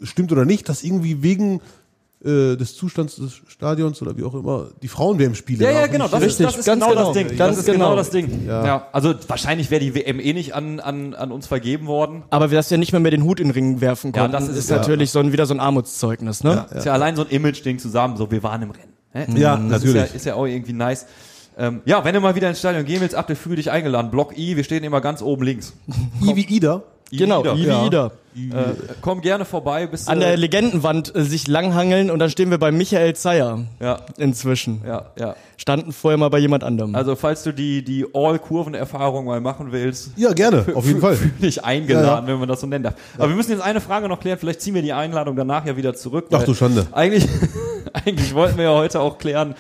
Speaker 4: stimmt oder nicht, dass irgendwie wegen äh, des Zustands des Stadions oder wie auch immer die Frauen-WM-Spiele.
Speaker 2: Ja, ja,
Speaker 4: auch
Speaker 2: genau. Das,
Speaker 3: Richtig,
Speaker 2: ist, das ist
Speaker 3: ganz
Speaker 2: genau,
Speaker 3: genau.
Speaker 2: das Ding.
Speaker 3: Ganz
Speaker 2: das ist genau,
Speaker 3: genau.
Speaker 2: das Ding. Ja.
Speaker 4: Ja.
Speaker 2: Also wahrscheinlich wäre die WM eh nicht an, an, an uns vergeben worden.
Speaker 3: Aber wir nicht mehr, mehr den Hut in den Ring werfen
Speaker 2: Ja,
Speaker 3: konnten,
Speaker 2: das
Speaker 3: ist,
Speaker 2: ist- ja.
Speaker 3: natürlich so ein, wieder so ein Armutszeugnis, ne?
Speaker 2: Ist ja allein so ein Image-Ding zusammen. So, wir waren im Rennen. Hä?
Speaker 4: Ja,
Speaker 2: das
Speaker 4: natürlich.
Speaker 2: Ist ja, ist ja auch irgendwie nice. Ähm, ja, wenn du mal wieder ins Stadion gehen willst, Abdel, fühl dich eingeladen. Block I, wir stehen immer ganz oben links.
Speaker 4: I wie Ida.
Speaker 3: Genau,
Speaker 2: Ida.
Speaker 3: I wie
Speaker 4: Ja.
Speaker 3: Ida.
Speaker 2: Äh, komm gerne vorbei. Bis,
Speaker 3: An der Legendenwand äh, sich langhangeln und dann stehen wir bei Michael Zeyer
Speaker 2: ja,
Speaker 3: inzwischen.
Speaker 2: ja, ja.
Speaker 3: Standen vorher mal bei jemand anderem.
Speaker 2: Also, falls du die, die All-Kurven-Erfahrung mal machen willst,
Speaker 4: Ja, gerne, auf jeden Fall.
Speaker 2: fühl dich eingeladen,
Speaker 4: Ja,
Speaker 2: wenn man das so nennen darf. Aber wir müssen jetzt eine Frage noch klären. Vielleicht ziehen wir die Einladung danach ja wieder zurück.
Speaker 4: Ach du Schande.
Speaker 2: Eigentlich, eigentlich wollten wir ja heute auch klären,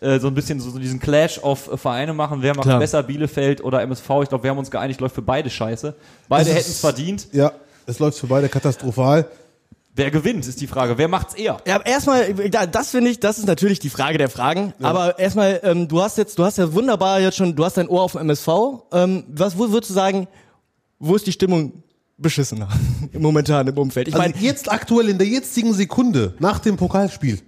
Speaker 2: äh, so ein bisschen so, so diesen Clash of äh, Vereine machen. Wer macht
Speaker 3: Klar.
Speaker 2: besser, Bielefeld oder MSV? Ich glaube, wir haben uns geeinigt, läuft für beide scheiße. Beide hätten es verdient.
Speaker 4: Ja, es läuft für beide katastrophal.
Speaker 2: Wer gewinnt, ist die Frage. Wer macht's eher?
Speaker 3: Ja, erstmal, da- das finde ich, das ist natürlich die Frage der Fragen. Aber erstmal, ähm, du hast jetzt, du hast ja wunderbar jetzt schon, du hast dein Ohr auf dem MSV. Ähm, was wo würdest du sagen, wo ist die Stimmung beschissener momentan im Umfeld? Ich
Speaker 4: Also
Speaker 3: meine,
Speaker 4: jetzt aktuell in der jetzigen Sekunde nach dem Pokalspiel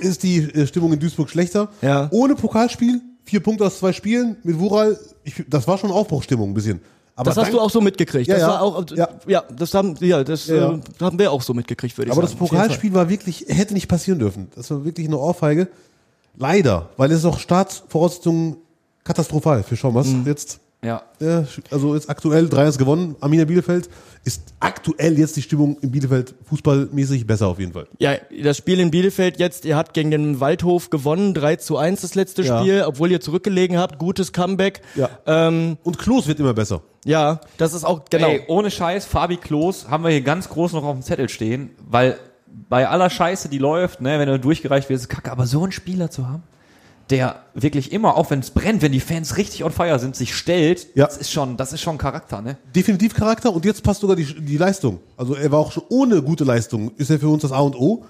Speaker 4: ist die äh, Stimmung in Duisburg schlechter.
Speaker 3: Ja.
Speaker 4: Ohne Pokalspiel, vier Punkte aus zwei Spielen mit Wural, ich, das war schon Aufbruchstimmung ein bisschen. Aber
Speaker 3: das hast du auch so mitgekriegt.
Speaker 4: Ja,
Speaker 3: das
Speaker 4: ja.
Speaker 3: war auch,
Speaker 4: Ja.
Speaker 3: ja. das haben, ja, das
Speaker 4: Ja.
Speaker 3: Äh, haben wir auch so mitgekriegt, würde ich
Speaker 4: Aber das
Speaker 3: sagen. Auf jeden
Speaker 4: Pokalspiel war wirklich, hätte nicht passieren dürfen. Das war wirklich eine Ohrfeige. Leider, weil es auch Startvoraussetzungen katastrophal für Schommers jetzt.
Speaker 2: Ja.
Speaker 4: Ja, also ist aktuell 3-1 gewonnen, Arminia Bielefeld. Ist aktuell jetzt die Stimmung in Bielefeld fußballmäßig besser auf jeden Fall.
Speaker 3: Ja, das Spiel in Bielefeld jetzt, ihr habt gegen den Waldhof gewonnen, 3 zu 1 das letzte
Speaker 4: Ja.
Speaker 3: Spiel, obwohl ihr zurückgelegen habt, gutes Comeback.
Speaker 4: Ja.
Speaker 3: Ähm,
Speaker 4: Und Klos wird immer besser.
Speaker 3: ja, das ist auch, genau.
Speaker 2: Ey, ohne Scheiß, Fabi Klos haben wir hier ganz groß noch auf dem Zettel stehen, weil bei aller Scheiße, die läuft, ne, wenn du durchgereicht wirst, ist kacke, aber so einen Spieler zu haben, der wirklich immer, auch wenn es brennt, wenn die Fans richtig on fire sind, sich stellt,
Speaker 4: Ja.
Speaker 2: das ist schon, das ist schon Charakter, ne?
Speaker 4: Definitiv Charakter und jetzt passt sogar die, die Leistung. Also er war auch schon ohne gute Leistung, ist er für uns das A und O.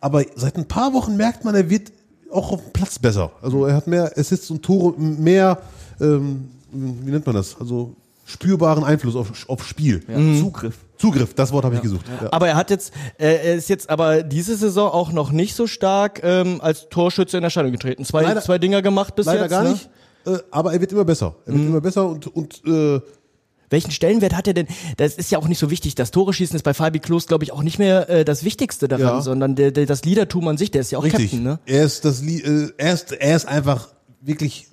Speaker 4: Aber seit ein paar Wochen merkt man, er wird auch auf dem Platz besser. Also er hat mehr Assists und Tore, mehr, ähm, wie nennt man das? Also spürbaren Einfluss auf, auf Spiel.
Speaker 2: Zugriff.
Speaker 4: Zugriff, das Wort habe ich gesucht. Ja.
Speaker 3: Aber er hat jetzt, er ist jetzt aber diese Saison auch noch nicht so stark ähm, als Torschütze in Erscheinung getreten. Zwei,
Speaker 4: Leider-
Speaker 3: zwei Dinger gemacht bis
Speaker 4: Leider
Speaker 3: jetzt.
Speaker 4: gar
Speaker 3: ne?
Speaker 4: nicht. Äh, aber er wird immer besser. Er wird immer besser und, und äh,
Speaker 3: Welchen Stellenwert hat er denn? Das ist ja auch nicht so wichtig. Das Tore schießen ist bei Fabi Klos, glaube ich, auch nicht mehr äh, das Wichtigste daran,
Speaker 4: Ja.
Speaker 3: sondern der, der, das Leadertum an sich, der ist ja auch
Speaker 4: Richtig.
Speaker 3: Captain, ne?
Speaker 4: Er ist das, äh, er ist, er ist einfach wirklich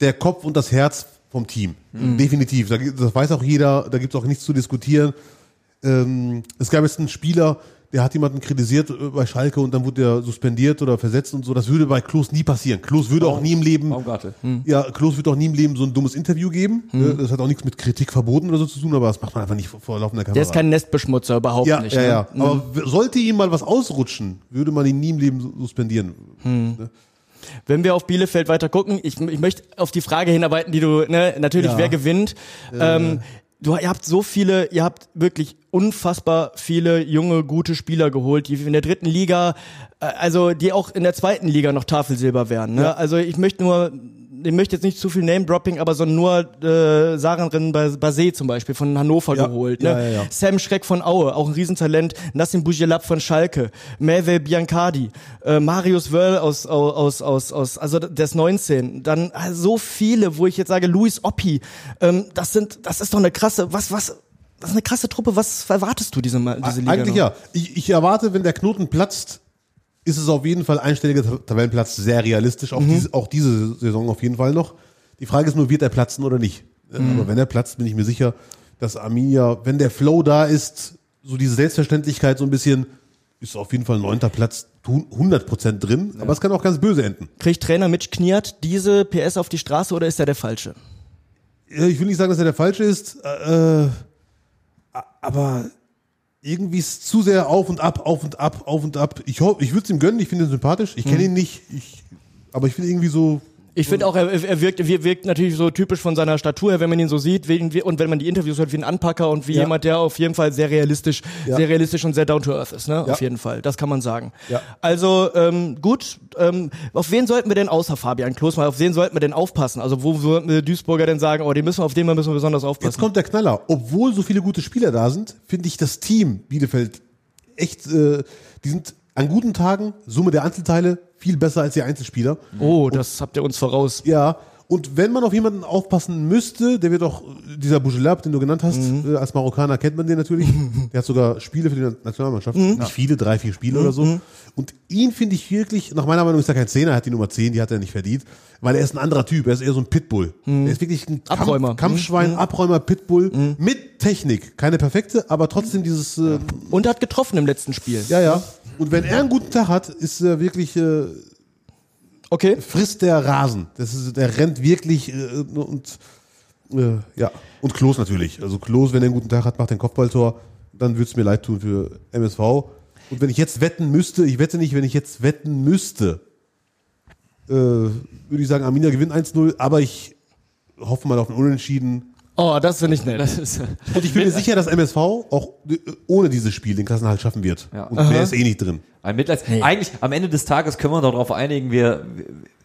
Speaker 4: der Kopf und das Herz vom Team.
Speaker 3: Mhm.
Speaker 4: Definitiv. Da, gibt- das weiß auch jeder. Da gibt es auch nichts zu diskutieren. Ähm, es gab jetzt einen Spieler, der hat jemanden kritisiert äh, bei Schalke und dann wurde er suspendiert oder versetzt und so. Das würde bei Klos nie passieren. Klos würde auch nie im Leben,
Speaker 2: Baumgartel.
Speaker 4: ja, Klos wird auch nie im Leben so ein dummes Interview geben. Äh, Das hat auch nichts mit Kritik verboten oder so zu tun, aber das macht man einfach nicht vor, laufender Kamera.
Speaker 3: Der ist kein Nestbeschmutzer, überhaupt
Speaker 4: ja,
Speaker 3: nicht.
Speaker 4: ja,
Speaker 3: ne?
Speaker 4: ja. Aber w- sollte ihm mal was ausrutschen, würde man ihn nie im Leben su- suspendieren.
Speaker 3: Wenn wir auf Bielefeld weiter gucken, ich, ich möchte auf die Frage hinarbeiten, die du, ne, natürlich,
Speaker 4: Ja.
Speaker 3: wer gewinnt. Ähm, du, ihr habt so viele, ihr habt wirklich unfassbar viele junge, gute Spieler geholt, die in der dritten Liga, äh, also die auch in der zweiten Liga noch Tafelsilber werden. Ne?
Speaker 4: Ja.
Speaker 3: Also ich möchte nur, ich möchte jetzt nicht zu viel Name-Dropping, aber sondern nur äh, Sarenrin Basé zum Beispiel von Hannover
Speaker 4: Ja.
Speaker 3: geholt. Ne?
Speaker 4: Ja, ja.
Speaker 3: Sam Schreck von Aue, auch ein Riesentalent. Nassim Bujelab von Schalke. Merve Biancardi. Äh, Marius Wörl aus, aus, aus, aus, also des 19. Dann äh, so viele, wo ich jetzt sage, Luis Oppi. Ähm, das sind, das ist doch eine krasse, was, was, das ist eine krasse Truppe. Was erwartest du diese, diese Liga
Speaker 4: Eigentlich
Speaker 3: noch?
Speaker 4: ja. Ich, ich erwarte, wenn der Knoten platzt, ist es auf jeden Fall einstelliger Ta- Tabellenplatz sehr realistisch.
Speaker 3: Mhm.
Speaker 4: Auch, diese, auch diese Saison auf jeden Fall noch. Die Frage ist nur, wird er platzen oder nicht? Äh,
Speaker 3: Mhm.
Speaker 4: Aber wenn er platzt, bin ich mir sicher, dass Arminia, wenn der Flow da ist, so diese Selbstverständlichkeit so ein bisschen, ist auf jeden Fall neunter Platz tu- 100% drin. Aber es kann auch ganz böse enden.
Speaker 3: Kriegt Trainer Mitch Kniat diese PS auf die Straße oder ist er der Falsche?
Speaker 4: Ja, Ich will nicht sagen, dass er der Falsche ist, äh, aber irgendwie ist zu sehr auf und ab, auf und ab, auf und ab. Ich hoffe, ich würde es ihm gönnen, ich finde ihn sympathisch. Ich kenne ihn nicht, ich, aber ich finde irgendwie so,
Speaker 3: Ich finde auch, er, er wirkt, er wirkt natürlich so typisch von seiner Statur her, wenn man ihn so sieht, wie, und wenn man die Interviews hört, wie ein Anpacker und wie
Speaker 4: Ja.
Speaker 3: jemand, der auf jeden Fall sehr realistisch,
Speaker 4: Ja.
Speaker 3: sehr realistisch und sehr down to earth ist, ne?
Speaker 4: Ja.
Speaker 3: Auf jeden Fall. Das kann man sagen. Also, ähm, gut, ähm, auf wen sollten wir denn außer Fabian Klos mal, auf wen sollten wir denn aufpassen? Also, wo sollten wir Duisburger denn sagen, oh, den müssen auf den müssen wir besonders
Speaker 4: jetzt
Speaker 3: aufpassen?
Speaker 4: kommt der Knaller. Obwohl so viele gute Spieler da sind, finde ich das Team Bielefeld echt, äh, die sind an guten Tagen, Summe der Einzelteile, viel besser als die Einzelspieler.
Speaker 3: Oh, das habt ihr uns voraus.
Speaker 4: Ja, und wenn man auf jemanden aufpassen müsste, der wird auch, dieser Bougelab, den du genannt hast,
Speaker 3: Mhm.
Speaker 4: äh, als Marokkaner kennt man den natürlich. der hat sogar Spiele für die Nationalmannschaft.
Speaker 3: Mhm.
Speaker 4: Nicht viele, drei, vier Spiele oder so. Und ihn finde ich wirklich, nach meiner Meinung ist er kein Zehner, er hat die Nummer 10, die hat er nicht verdient, weil er ist ein anderer Typ, er ist eher so ein Pitbull. Er ist wirklich ein Kampf,
Speaker 3: Mhm. Abräumer. Mhm.
Speaker 4: Kampfschwein, Abräumer, Pitbull, mit Technik. Keine perfekte, aber trotzdem dieses, äh,
Speaker 3: Und hat getroffen im letzten Spiel.
Speaker 4: ja, ja. Und wenn er einen guten Tag hat, ist er wirklich, äh,
Speaker 3: Okay.
Speaker 4: frisst der Rasen. Das ist, der rennt wirklich äh, und äh, ja. Und Klos natürlich. Also Klos, wenn er einen guten Tag hat, macht ein Kopfballtor, dann würde es mir leid tun für MSV. Und wenn ich jetzt wetten müsste, ich wette nicht, wenn ich jetzt wetten müsste, äh, würde ich sagen, Arminia gewinnt 1-0, aber ich hoffe mal auf einen Unentschieden.
Speaker 3: Oh, das finde ich nett.
Speaker 2: Das ist,
Speaker 4: Und ich bin mir sicher, dass MSV auch äh, ohne dieses Spiel den Klassenhalt schaffen wird.
Speaker 2: Ja.
Speaker 4: Und mehr ist eh nicht drin.
Speaker 2: Ein Mitleids Eigentlich am Ende des Tages können wir uns darauf einigen, wir,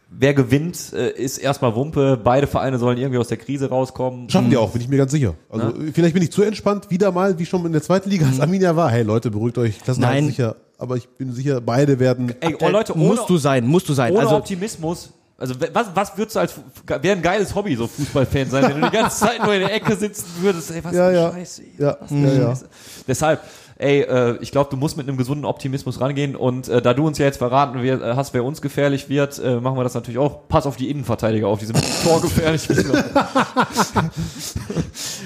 Speaker 2: wer gewinnt, äh, ist erstmal Wumpe. Beide Vereine sollen irgendwie aus der Krise rauskommen.
Speaker 4: Schaffen die auch, bin ich mir ganz sicher. Also vielleicht bin ich zu entspannt, wieder mal, wie schon in der zweiten Liga, als Arminia war. Hey Leute, beruhigt euch, Klassenhalt
Speaker 3: Nein.
Speaker 4: ist sicher. Aber ich bin sicher, beide werden.
Speaker 2: Ey, oh, Leute, ohne,
Speaker 3: musst du sein, musst du sein.
Speaker 2: ohne
Speaker 3: Also,
Speaker 2: Optimismus. Also was, was würdest du als wäre ein geiles Hobby, so Fußballfan sein, wenn du die ganze Zeit nur in der Ecke sitzen würdest, ey, was
Speaker 4: Ja,
Speaker 2: für
Speaker 4: ja.
Speaker 2: Scheiße.
Speaker 4: Ja,
Speaker 2: Was für
Speaker 4: ja, ja.
Speaker 2: Scheiße. Deshalb, ey, äh, ich glaube, du musst mit einem gesunden Optimismus rangehen und äh, da du uns ja jetzt verraten wir, äh, hast, wer uns gefährlich wird, äh, machen wir das natürlich auch. Pass auf die Innenverteidiger auf, die sind torgefährlich.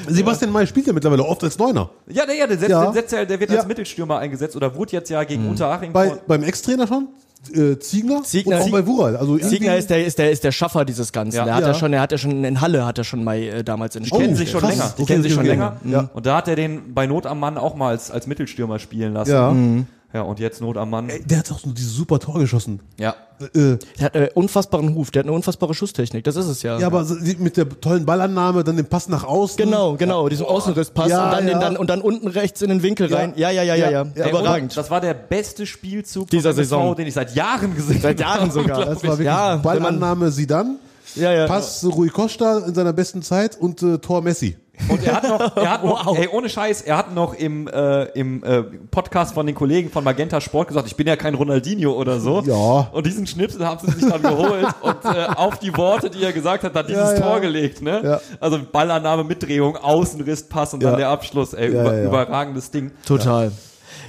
Speaker 4: Sebastian May spielt ja mittlerweile oft als Neuner.
Speaker 2: ja, der, ja, der, setzt,
Speaker 4: Ja.
Speaker 2: Der, setzt ja, der wird
Speaker 4: Ja.
Speaker 2: als Mittelstürmer eingesetzt oder wurde jetzt ja gegen Unterhaching
Speaker 4: Bei, beim Ex-Trainer schon, äh, Ziegner,
Speaker 3: Ziegner-
Speaker 4: und auch bei Wural. Also
Speaker 3: Siegner
Speaker 4: irgendwie-
Speaker 3: ist der, ist der, ist der Schaffer dieses Ganzen.
Speaker 2: Ja.
Speaker 3: der hat ja.
Speaker 4: Ja.
Speaker 3: schon, der hat ja schon in Halle hat er schon mal äh, damals in
Speaker 2: Die kennen
Speaker 4: Oh,
Speaker 2: sich schon
Speaker 4: krass.
Speaker 2: länger. Die
Speaker 4: Okay,
Speaker 2: kennen sich schon
Speaker 4: okay.
Speaker 2: länger.
Speaker 4: Ja.
Speaker 2: Und da hat er den bei Not am Mann auch mal als, als Mittelstürmer spielen lassen.
Speaker 4: Ja.
Speaker 3: Mhm.
Speaker 2: Ja, und jetzt Not am Mann.
Speaker 4: Ey, der hat auch so dieses super Tor geschossen.
Speaker 2: Ja.
Speaker 4: Äh,
Speaker 3: Der hat einen unfassbaren Huf, der hat eine unfassbare Schusstechnik, das ist es ja.
Speaker 4: ja, aber so mit der tollen Ballannahme, dann den Pass nach außen.
Speaker 3: Genau, genau, diesen Außenrisspass
Speaker 4: Ja,
Speaker 3: und dann,
Speaker 4: ja.
Speaker 3: den, dann und dann unten rechts in den Winkel
Speaker 4: Ja.
Speaker 3: rein. Ja, ja, ja, ja, ja.
Speaker 4: Ja,
Speaker 2: Ey,
Speaker 3: Überragend.
Speaker 2: Das war der beste Spielzug
Speaker 3: Dieser Saison.
Speaker 2: den ich seit Jahren gesehen
Speaker 3: Seit Jahren
Speaker 2: habe.
Speaker 3: sogar.
Speaker 4: Das war wirklich
Speaker 3: Ja,
Speaker 4: Ballannahme Sidan,
Speaker 3: Ja, ja.
Speaker 4: Pass Rui Costa in seiner besten Zeit und äh, Tor Messi.
Speaker 2: Und er hat noch, er hat noch
Speaker 3: Wow.
Speaker 2: ey, ohne Scheiß, er hat noch im, äh, im äh, Podcast von den Kollegen von Magenta Sport gesagt, ich bin ja kein Ronaldinho oder so.
Speaker 4: Ja.
Speaker 2: Und diesen Schnipsel haben sie sich dann geholt und äh, auf die Worte, die er gesagt hat, hat dieses
Speaker 4: Ja, ja.
Speaker 2: Tor gelegt, ne?
Speaker 4: Ja.
Speaker 2: Also Ballannahme mit Drehung, Außenriss, Pass und dann der Abschluss, ey,
Speaker 4: Ja,
Speaker 2: über, überragendes Ding.
Speaker 3: Total.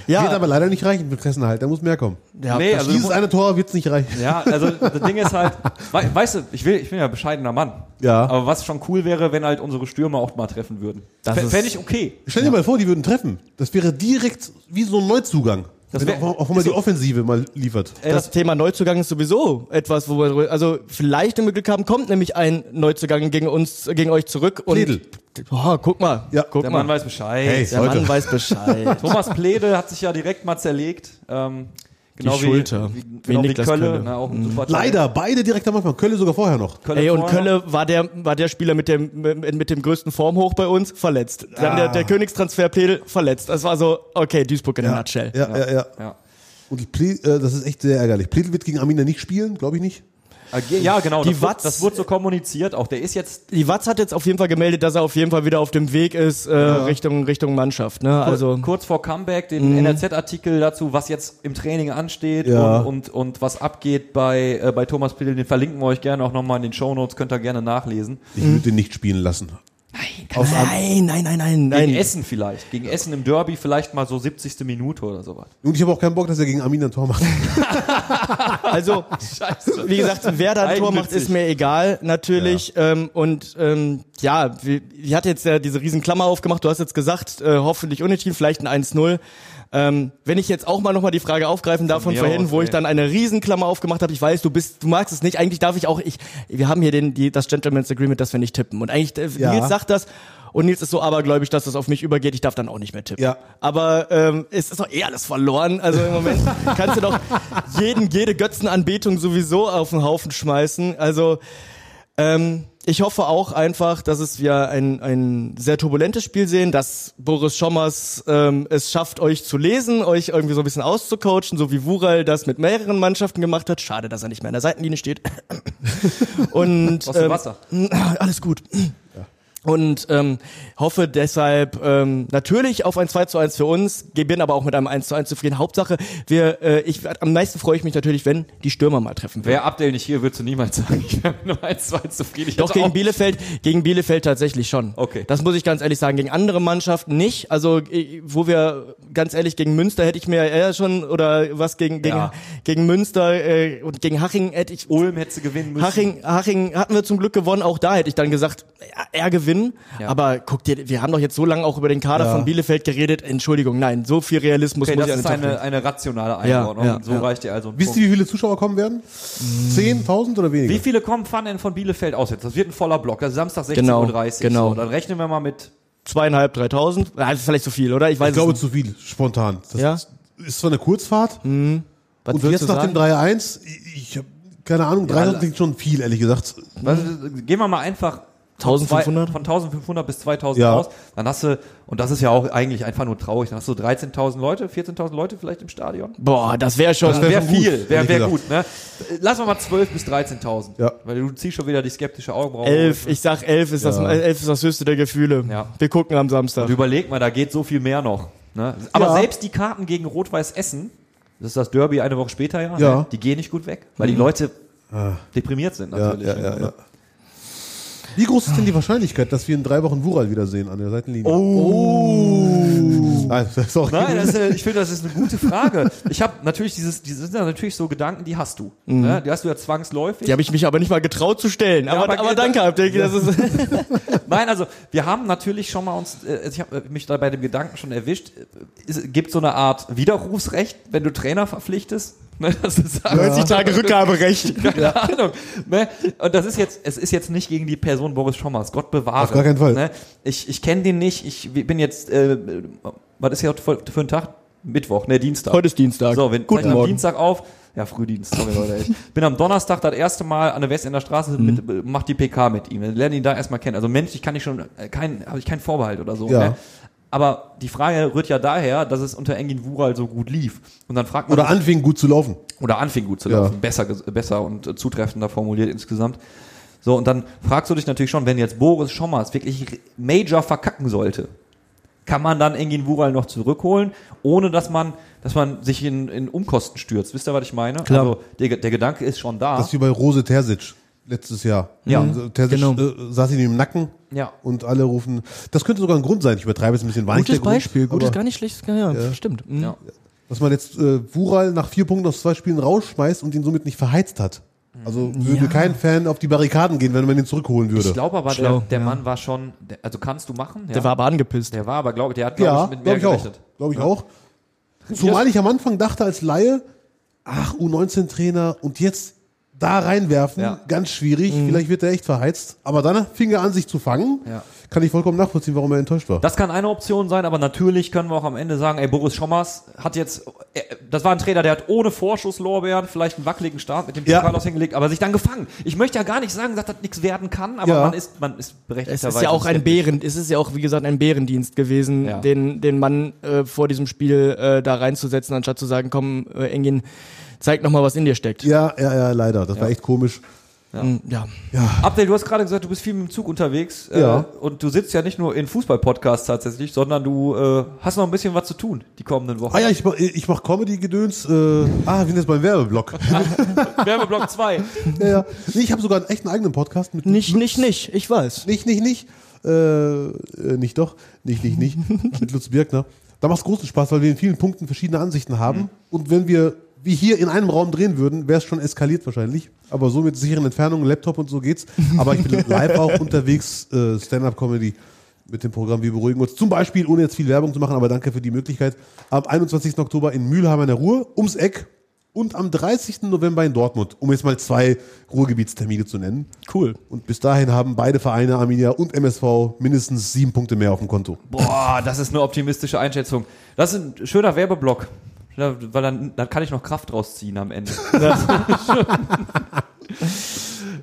Speaker 4: Wird
Speaker 3: Ja,
Speaker 4: aber leider nicht reichen für Klassenerhalt, da muss mehr kommen.
Speaker 3: ja
Speaker 2: nee,
Speaker 3: das-
Speaker 2: also
Speaker 4: Dieses eine Tor wird es nicht reichen.
Speaker 2: Ja, also das Ding ist halt, wei- weißt du, ich will, ich bin ja ein bescheidener Mann.
Speaker 4: Ja.
Speaker 2: Aber was schon cool wäre, wenn halt unsere Stürmer auch mal treffen würden.
Speaker 3: Das
Speaker 2: Fände ich okay.
Speaker 4: Stell dir mal vor, die würden treffen. Das wäre direkt wie so ein Neuzugang. Das
Speaker 2: wär-
Speaker 4: auch, auch wenn man die Offensive mal liefert.
Speaker 2: Ey,
Speaker 3: das Thema Neuzugang ist sowieso etwas, wo wir, also vielleicht, wenn wir Glück haben, kommt nämlich ein Neuzugang gegen uns, gegen euch zurück und,
Speaker 4: Pledel.
Speaker 3: oh, guck mal,
Speaker 4: Ja,
Speaker 3: guck
Speaker 2: der
Speaker 3: mal,
Speaker 2: Mann weiß Bescheid.
Speaker 4: Hey.
Speaker 3: der
Speaker 4: Leute.
Speaker 3: Mann weiß Bescheid.
Speaker 2: Thomas Plede hat sich ja direkt mal zerlegt. Ähm, genau
Speaker 3: Die Schulter.
Speaker 2: Wie, genau wie,
Speaker 3: Niklas
Speaker 2: Kölle.
Speaker 3: Kölle.
Speaker 2: Na, auch ein super Talent.
Speaker 4: Leider, beide direkt am Anfang. Kölle sogar vorher noch.
Speaker 2: Kölle
Speaker 3: Ey, und
Speaker 2: vorher
Speaker 3: Kölle war der, war der Spieler mit dem, mit, mit dem größten Formhoch bei uns, verletzt. Dann der, der Königstransfer Pledel, verletzt. Das war so, okay, Duisburg in a nutshell.
Speaker 4: Ja, ja, ja.
Speaker 2: noch. Ja.
Speaker 4: Und Ple äh, das ist echt sehr ärgerlich. Pledel wird gegen Arminia nicht spielen, glaube ich nicht.
Speaker 2: Ja, genau.
Speaker 3: Die
Speaker 2: das, wurde,
Speaker 3: Watz-
Speaker 2: das wurde so kommuniziert. Auch der ist jetzt
Speaker 3: Die Watz hat jetzt auf jeden Fall gemeldet, dass er auf jeden Fall wieder auf dem Weg ist, äh, Richtung, Richtung Mannschaft, ne? Also,
Speaker 2: kurz vor Comeback den NRZ-Artikel dazu, was jetzt im Training ansteht
Speaker 4: Ja.
Speaker 2: und, und, und was abgeht bei, äh, bei Thomas Plede. Den verlinken wir euch gerne auch nochmal in den Shownotes. Könnt ihr gerne nachlesen.
Speaker 4: Ich würde den nicht spielen lassen.
Speaker 3: Nein, nein, nein, nein,
Speaker 2: Gegen
Speaker 3: nein.
Speaker 2: Essen vielleicht. Gegen Essen im Derby vielleicht mal so 70. Minute oder sowas.
Speaker 4: Und ich habe auch keinen Bock, dass er gegen Arminia ein Tor macht.
Speaker 3: Also, wie gesagt, wer da ein Tor macht, ist mir egal, natürlich. Ähm, und ähm, ja, wie, ich hatte jetzt ja diese riesen Klammer aufgemacht, du hast jetzt gesagt, äh, hoffentlich unentschieden, vielleicht ein 1-0. Ähm, wenn ich jetzt auch mal nochmal die Frage aufgreifen darf von
Speaker 2: mir
Speaker 3: vorhin, wo ich
Speaker 2: ey.
Speaker 3: dann eine Riesenklammer aufgemacht habe, ich weiß, du bist, du magst es nicht, eigentlich darf ich auch, ich, wir haben hier den, die, das Gentleman's Agreement, dass wir nicht tippen. Und eigentlich, äh,
Speaker 4: Ja.
Speaker 3: Nils sagt das, und Nils ist so abergläubig, dass das auf mich übergeht, ich darf dann auch nicht mehr tippen.
Speaker 4: Ja.
Speaker 3: Aber ähm, es ist doch eh alles verloren. Also im Moment kannst du doch jeden, jede Götzenanbetung sowieso auf den Haufen schmeißen. Also ähm, ich hoffe auch einfach, dass es wir ein, ein sehr turbulentes Spiel sehen, dass Boris Schommers ähm, es schafft, euch zu lesen, euch irgendwie so ein bisschen auszucoachen, so wie Wural das mit mehreren Mannschaften gemacht hat. Schade, dass er nicht mehr an der Seitenlinie steht. Und ähm,
Speaker 2: Wasser?
Speaker 3: alles gut. Und ähm, hoffe deshalb ähm, natürlich auf ein 2 zu 1 für uns, bin aber auch mit einem 1 zu 1 zufrieden. Hauptsache, wir, äh, ich, am meisten freue ich mich natürlich, wenn die Stürmer mal treffen.
Speaker 2: Wäre Abdel nicht hier, würdest du niemals sagen, ich wäre mit nur 1-2 zufrieden. Ich
Speaker 3: Doch gegen Bielefeld, gegen Bielefeld tatsächlich schon.
Speaker 2: Okay.
Speaker 3: Das muss ich ganz ehrlich sagen. Gegen andere Mannschaften nicht. Also äh, wo wir ganz ehrlich gegen Münster hätte ich mir eher schon oder was gegen gegen,
Speaker 2: Ja.
Speaker 3: gegen Münster äh, und gegen Haching hätte ich
Speaker 2: Ulm hätte sie gewinnen müssen.
Speaker 3: Haching, Haching hatten wir zum Glück gewonnen. Auch da hätte ich dann gesagt, er gewinnen.
Speaker 2: Ja.
Speaker 3: Aber guck dir, wir haben doch jetzt so lange auch über den Kader
Speaker 4: Ja.
Speaker 3: von Bielefeld geredet. Entschuldigung, nein, so viel Realismus
Speaker 2: Okay,
Speaker 3: muss
Speaker 2: das
Speaker 3: ich
Speaker 2: ist eine, eine rationale
Speaker 3: Ja,
Speaker 2: Einordnung.
Speaker 3: ja,
Speaker 2: so
Speaker 3: ja.
Speaker 2: reicht dir also ein
Speaker 4: Wisst ihr, wie viele Zuschauer kommen werden? 10.000 oder weniger?
Speaker 2: Wie viele kommen fahren denn von Bielefeld aus jetzt? Das wird ein voller Block. Also Samstag 16.30
Speaker 3: Genau,
Speaker 2: Uhr.
Speaker 3: genau.
Speaker 2: So, dann rechnen wir mal mit
Speaker 3: Zweieinhalb, dreitausend. Ja, das ist vielleicht zu viel, oder? Ich weiß
Speaker 4: Ich glaube
Speaker 3: es
Speaker 4: zu viel, spontan. Das
Speaker 3: Ja?
Speaker 4: ist zwar eine Kurzfahrt.
Speaker 3: Was
Speaker 4: und jetzt nach dem
Speaker 3: sagen?
Speaker 4: 3-1, ich, ich habe keine Ahnung, 300 klingt schon viel, ehrlich gesagt.
Speaker 2: Was, gehen wir mal einfach
Speaker 3: 1500?
Speaker 2: zwei- von 1500 bis 2000
Speaker 4: Ja.
Speaker 2: aus. Dann hast du, und das ist ja auch eigentlich einfach nur traurig, dann hast du 13.000 Leute, 14.000 Leute vielleicht im Stadion.
Speaker 3: Boah, das wäre schon.
Speaker 4: Das wär
Speaker 2: Wäre
Speaker 4: schon gut,
Speaker 2: viel, wäre wär gut. Ne? Lass wir mal 12 bis 13.000.
Speaker 4: Ja.
Speaker 2: Weil du ziehst schon wieder die skeptische Augenbraue.
Speaker 3: elf, ich sag elf ist das,
Speaker 4: Ja.
Speaker 3: elf ist das höchste der Gefühle.
Speaker 2: Ja.
Speaker 3: Wir gucken am Samstag.
Speaker 2: Und überleg mal, da geht so viel mehr noch. Ne? Aber
Speaker 4: Ja.
Speaker 2: selbst die Karten gegen Rot-Weiß Essen, das ist das Derby eine Woche später ja,
Speaker 4: Ja.
Speaker 2: Ne? die gehen nicht gut weg, weil die Leute deprimiert sind
Speaker 4: Ja,
Speaker 2: natürlich.
Speaker 4: ja, ja, ja. Wie groß ist denn die Wahrscheinlichkeit, dass wir in drei Wochen Wural wiedersehen an der Seitenlinie? Oh. Ah, sorry.
Speaker 2: Nein, das ist, äh, ich finde, das ist eine gute Frage. Ich habe natürlich dieses, diese sind ja natürlich so Gedanken, die hast du. Ne? Die hast du ja zwangsläufig.
Speaker 3: Die habe ich mich aber nicht mal getraut zu stellen. Aber,
Speaker 2: aber
Speaker 3: aber,
Speaker 2: geht-
Speaker 3: danke, Abdel. Das ist
Speaker 2: Nein, also wir haben natürlich schon mal uns, äh, ich habe mich da bei dem Gedanken schon erwischt, es gibt so eine Art Widerrufsrecht, wenn du Trainer verpflichtest. Ne, das ist
Speaker 3: 90 Tage Rückgaberecht.
Speaker 2: Keine Ahnung. Ne? Und das ist jetzt, es ist jetzt nicht gegen die Person Boris Schommers, Gott bewahre.
Speaker 4: Auf gar keinen Fall.
Speaker 2: Ne? Ich, ich kenne den nicht, ich bin jetzt, äh, was ist ja für, für ein Tag? Mittwoch, ne, Dienstag.
Speaker 3: Heute ist Dienstag.
Speaker 2: So, wir
Speaker 3: Guten
Speaker 2: am
Speaker 3: Morgen.
Speaker 2: Dienstag auf. Ja, Frühdienst, sorry Leute. Ich bin am Donnerstag das erste Mal an der Westender Straße,
Speaker 3: Mhm.
Speaker 2: mit, äh, mach die PK mit ihm. Wir lernen ihn da erstmal kennen. Also menschlich kann ich schon, äh, kein, habe ich keinen Vorbehalt oder so.
Speaker 4: Ja.
Speaker 2: Ne? Aber die Frage rührt ja daher, dass es unter Engin Wural so gut lief. Und dann fragt man
Speaker 4: Oder anfing gut zu laufen.
Speaker 2: oder anfing gut zu
Speaker 4: Ja.
Speaker 2: laufen, besser, ges- besser und äh, zutreffender formuliert insgesamt. So, und dann fragst du dich natürlich schon, wenn jetzt Boris Schommers wirklich Major verkacken sollte, kann man dann Engin Wural noch zurückholen, ohne dass man, dass man sich in, in Umkosten stürzt. Wisst ihr, was ich meine?
Speaker 3: Klar.
Speaker 2: Also der, der Gedanke ist schon da.
Speaker 4: Das ist wie bei Rose Terzic letztes Jahr.
Speaker 2: Ja.
Speaker 4: Terzic
Speaker 3: Genau.
Speaker 4: äh, saß ihm im Nacken
Speaker 2: Ja.
Speaker 4: und alle rufen. Das könnte sogar ein Grund sein. Ich übertreibe es ein bisschen. War nicht
Speaker 3: Gutes
Speaker 4: der Grund,
Speaker 3: Beispiel, gutes, gar nicht schlechtes, ja, ja. stimmt. Mhm.
Speaker 2: Ja.
Speaker 4: Dass man jetzt äh, Wural nach vier Punkten aus zwei Spielen rausschmeißt und ihn somit nicht verheizt hat. Also würde kein Fan auf die Barrikaden gehen, wenn man ihn zurückholen würde.
Speaker 2: Ich glaube aber, der,
Speaker 3: Schlau,
Speaker 2: der
Speaker 3: ja.
Speaker 2: Mann war schon, der, also kannst du machen. Ja.
Speaker 3: Der war aber angepisst.
Speaker 2: der war aber, glaube ich, der hat, glaube
Speaker 4: ja,
Speaker 2: ich, mit mehr
Speaker 4: glaube ich auch.
Speaker 2: gerechnet.
Speaker 4: Glaube ich auch. Zumal ich am Anfang dachte als Laie, ach, U19-Trainer und jetzt da reinwerfen,
Speaker 2: Ja.
Speaker 4: ganz schwierig. Vielleicht wird er echt verheizt. Aber dann fing er an, sich zu fangen.
Speaker 2: Ja.
Speaker 4: Kann ich vollkommen nachvollziehen, warum er enttäuscht war.
Speaker 2: Das kann eine Option sein, aber natürlich können wir auch am Ende sagen, ey, Boris Schommers hat jetzt, äh, das war ein Trainer, der hat ohne Vorschusslorbeeren vielleicht einen wackeligen Start mit dem
Speaker 4: Ja.
Speaker 2: Pokal hingelegt, aber sich dann gefangen. Ich möchte ja gar nicht sagen, dass das nichts werden kann, aber
Speaker 4: Ja.
Speaker 2: man ist, man ist
Speaker 3: Es
Speaker 2: berechtigterweise.
Speaker 3: ist ja auch ein. Bären, es ist ja auch, wie gesagt, ein Bärendienst gewesen,
Speaker 2: Ja.
Speaker 3: den, den Mann äh, vor diesem Spiel äh, da reinzusetzen, anstatt zu sagen, komm, äh, Engin, zeig noch mal, was in dir steckt.
Speaker 4: Ja, ja, ja, leider. Das war echt komisch.
Speaker 3: Mm, ja.
Speaker 2: Abdel, du hast gerade gesagt, du bist viel mit dem Zug unterwegs äh,
Speaker 4: Ja.
Speaker 2: und du sitzt ja nicht nur in Fußball-Podcasts tatsächlich, sondern du äh, hast noch ein bisschen was zu tun die kommenden Wochen.
Speaker 4: Ah ja, ich mach, ich mach Comedy-Gedöns. Äh, ah, wir sind jetzt beim Werbeblock.
Speaker 2: Werbeblock 2.
Speaker 4: ja, ja. Nee, ich habe sogar einen echten eigenen Podcast mit
Speaker 3: Nicht,
Speaker 4: Lutz.
Speaker 3: nicht, nicht, ich weiß.
Speaker 4: Nicht, nicht, nicht. Äh, äh, nicht doch. Nicht, nicht, nicht. mit Lutz Birkner. Da macht es großen Spaß, weil wir in vielen Punkten verschiedene Ansichten haben. Und wenn wir wie hier in einem Raum drehen würden, wäre es schon eskaliert wahrscheinlich. Aber so mit sicheren Entfernungen, Laptop und so geht's. Aber ich bin live auch unterwegs, äh, Stand-Up-Comedy mit dem Programm Wir beruhigen uns. Zum Beispiel, ohne jetzt viel Werbung zu machen, aber danke für die Möglichkeit, am 21. Oktober in Mülheim an der Ruhr, ums Eck. Und am 30. November in Dortmund, um jetzt mal zwei Ruhrgebietstermine zu nennen.
Speaker 3: Cool.
Speaker 4: Und bis dahin haben beide Vereine, Arminia und MSV, mindestens sieben Punkte mehr auf dem Konto.
Speaker 2: Boah, das ist eine optimistische Einschätzung. Das ist ein schöner Werbeblock. Ja, weil dann, dann kann ich noch Kraft rausziehen am Ende.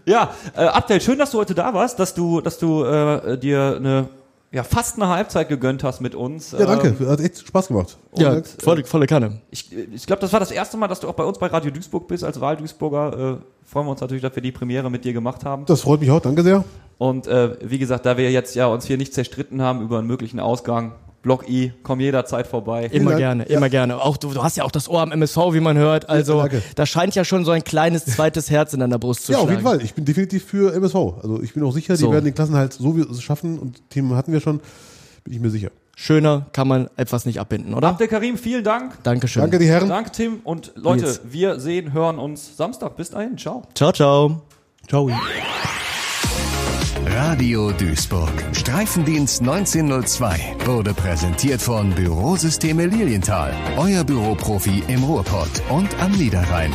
Speaker 2: ja, äh, Abdel, schön, dass du heute da warst, dass du, dass du äh, dir eine ja, fast eine Halbzeit gegönnt hast mit uns.
Speaker 4: Ja, danke.
Speaker 2: Ähm,
Speaker 4: Hat echt Spaß gemacht.
Speaker 3: Ja,
Speaker 4: Und,
Speaker 3: volle, volle Kanne.
Speaker 2: ich ich glaube, das war das erste Mal, dass du auch bei uns bei Radio Duisburg bist als Wahl-Duisburger. Äh, freuen wir uns natürlich, dass wir die Premiere mit dir gemacht haben.
Speaker 4: Das freut mich auch. Danke sehr.
Speaker 2: Und äh, wie gesagt, da wir jetzt ja uns hier nicht zerstritten haben über einen möglichen Ausgang, Block I, komm jederzeit vorbei.
Speaker 3: Immer
Speaker 4: Dank.
Speaker 3: gerne, immer gerne. Auch du, du hast ja auch das Ohr am MSV, wie man hört. Also
Speaker 4: danke.
Speaker 3: da scheint ja schon so ein kleines zweites Herz in deiner Brust zu
Speaker 4: Ja, auf jeden Fall. Ich bin definitiv für MSV. Also ich bin auch sicher, die
Speaker 3: So.
Speaker 4: werden den Klassenhalt so wie- schaffen und Team hatten wir schon. Bin ich mir sicher.
Speaker 3: Schöner kann man etwas nicht abbinden, oder?
Speaker 2: Abdel Karim, vielen Dank.
Speaker 3: Dankeschön.
Speaker 4: Danke, die Herren.
Speaker 2: Danke, Tim. Und Leute,
Speaker 3: Nils.
Speaker 2: wir sehen, hören uns Samstag. Bis dahin. Ciao.
Speaker 3: Ciao, ciao.
Speaker 4: Ciao.
Speaker 1: Radio Duisburg. Streifendienst 1902 wurde präsentiert von Bürosysteme Lilienthal. Euer Büroprofi im Ruhrpott und am Niederrhein.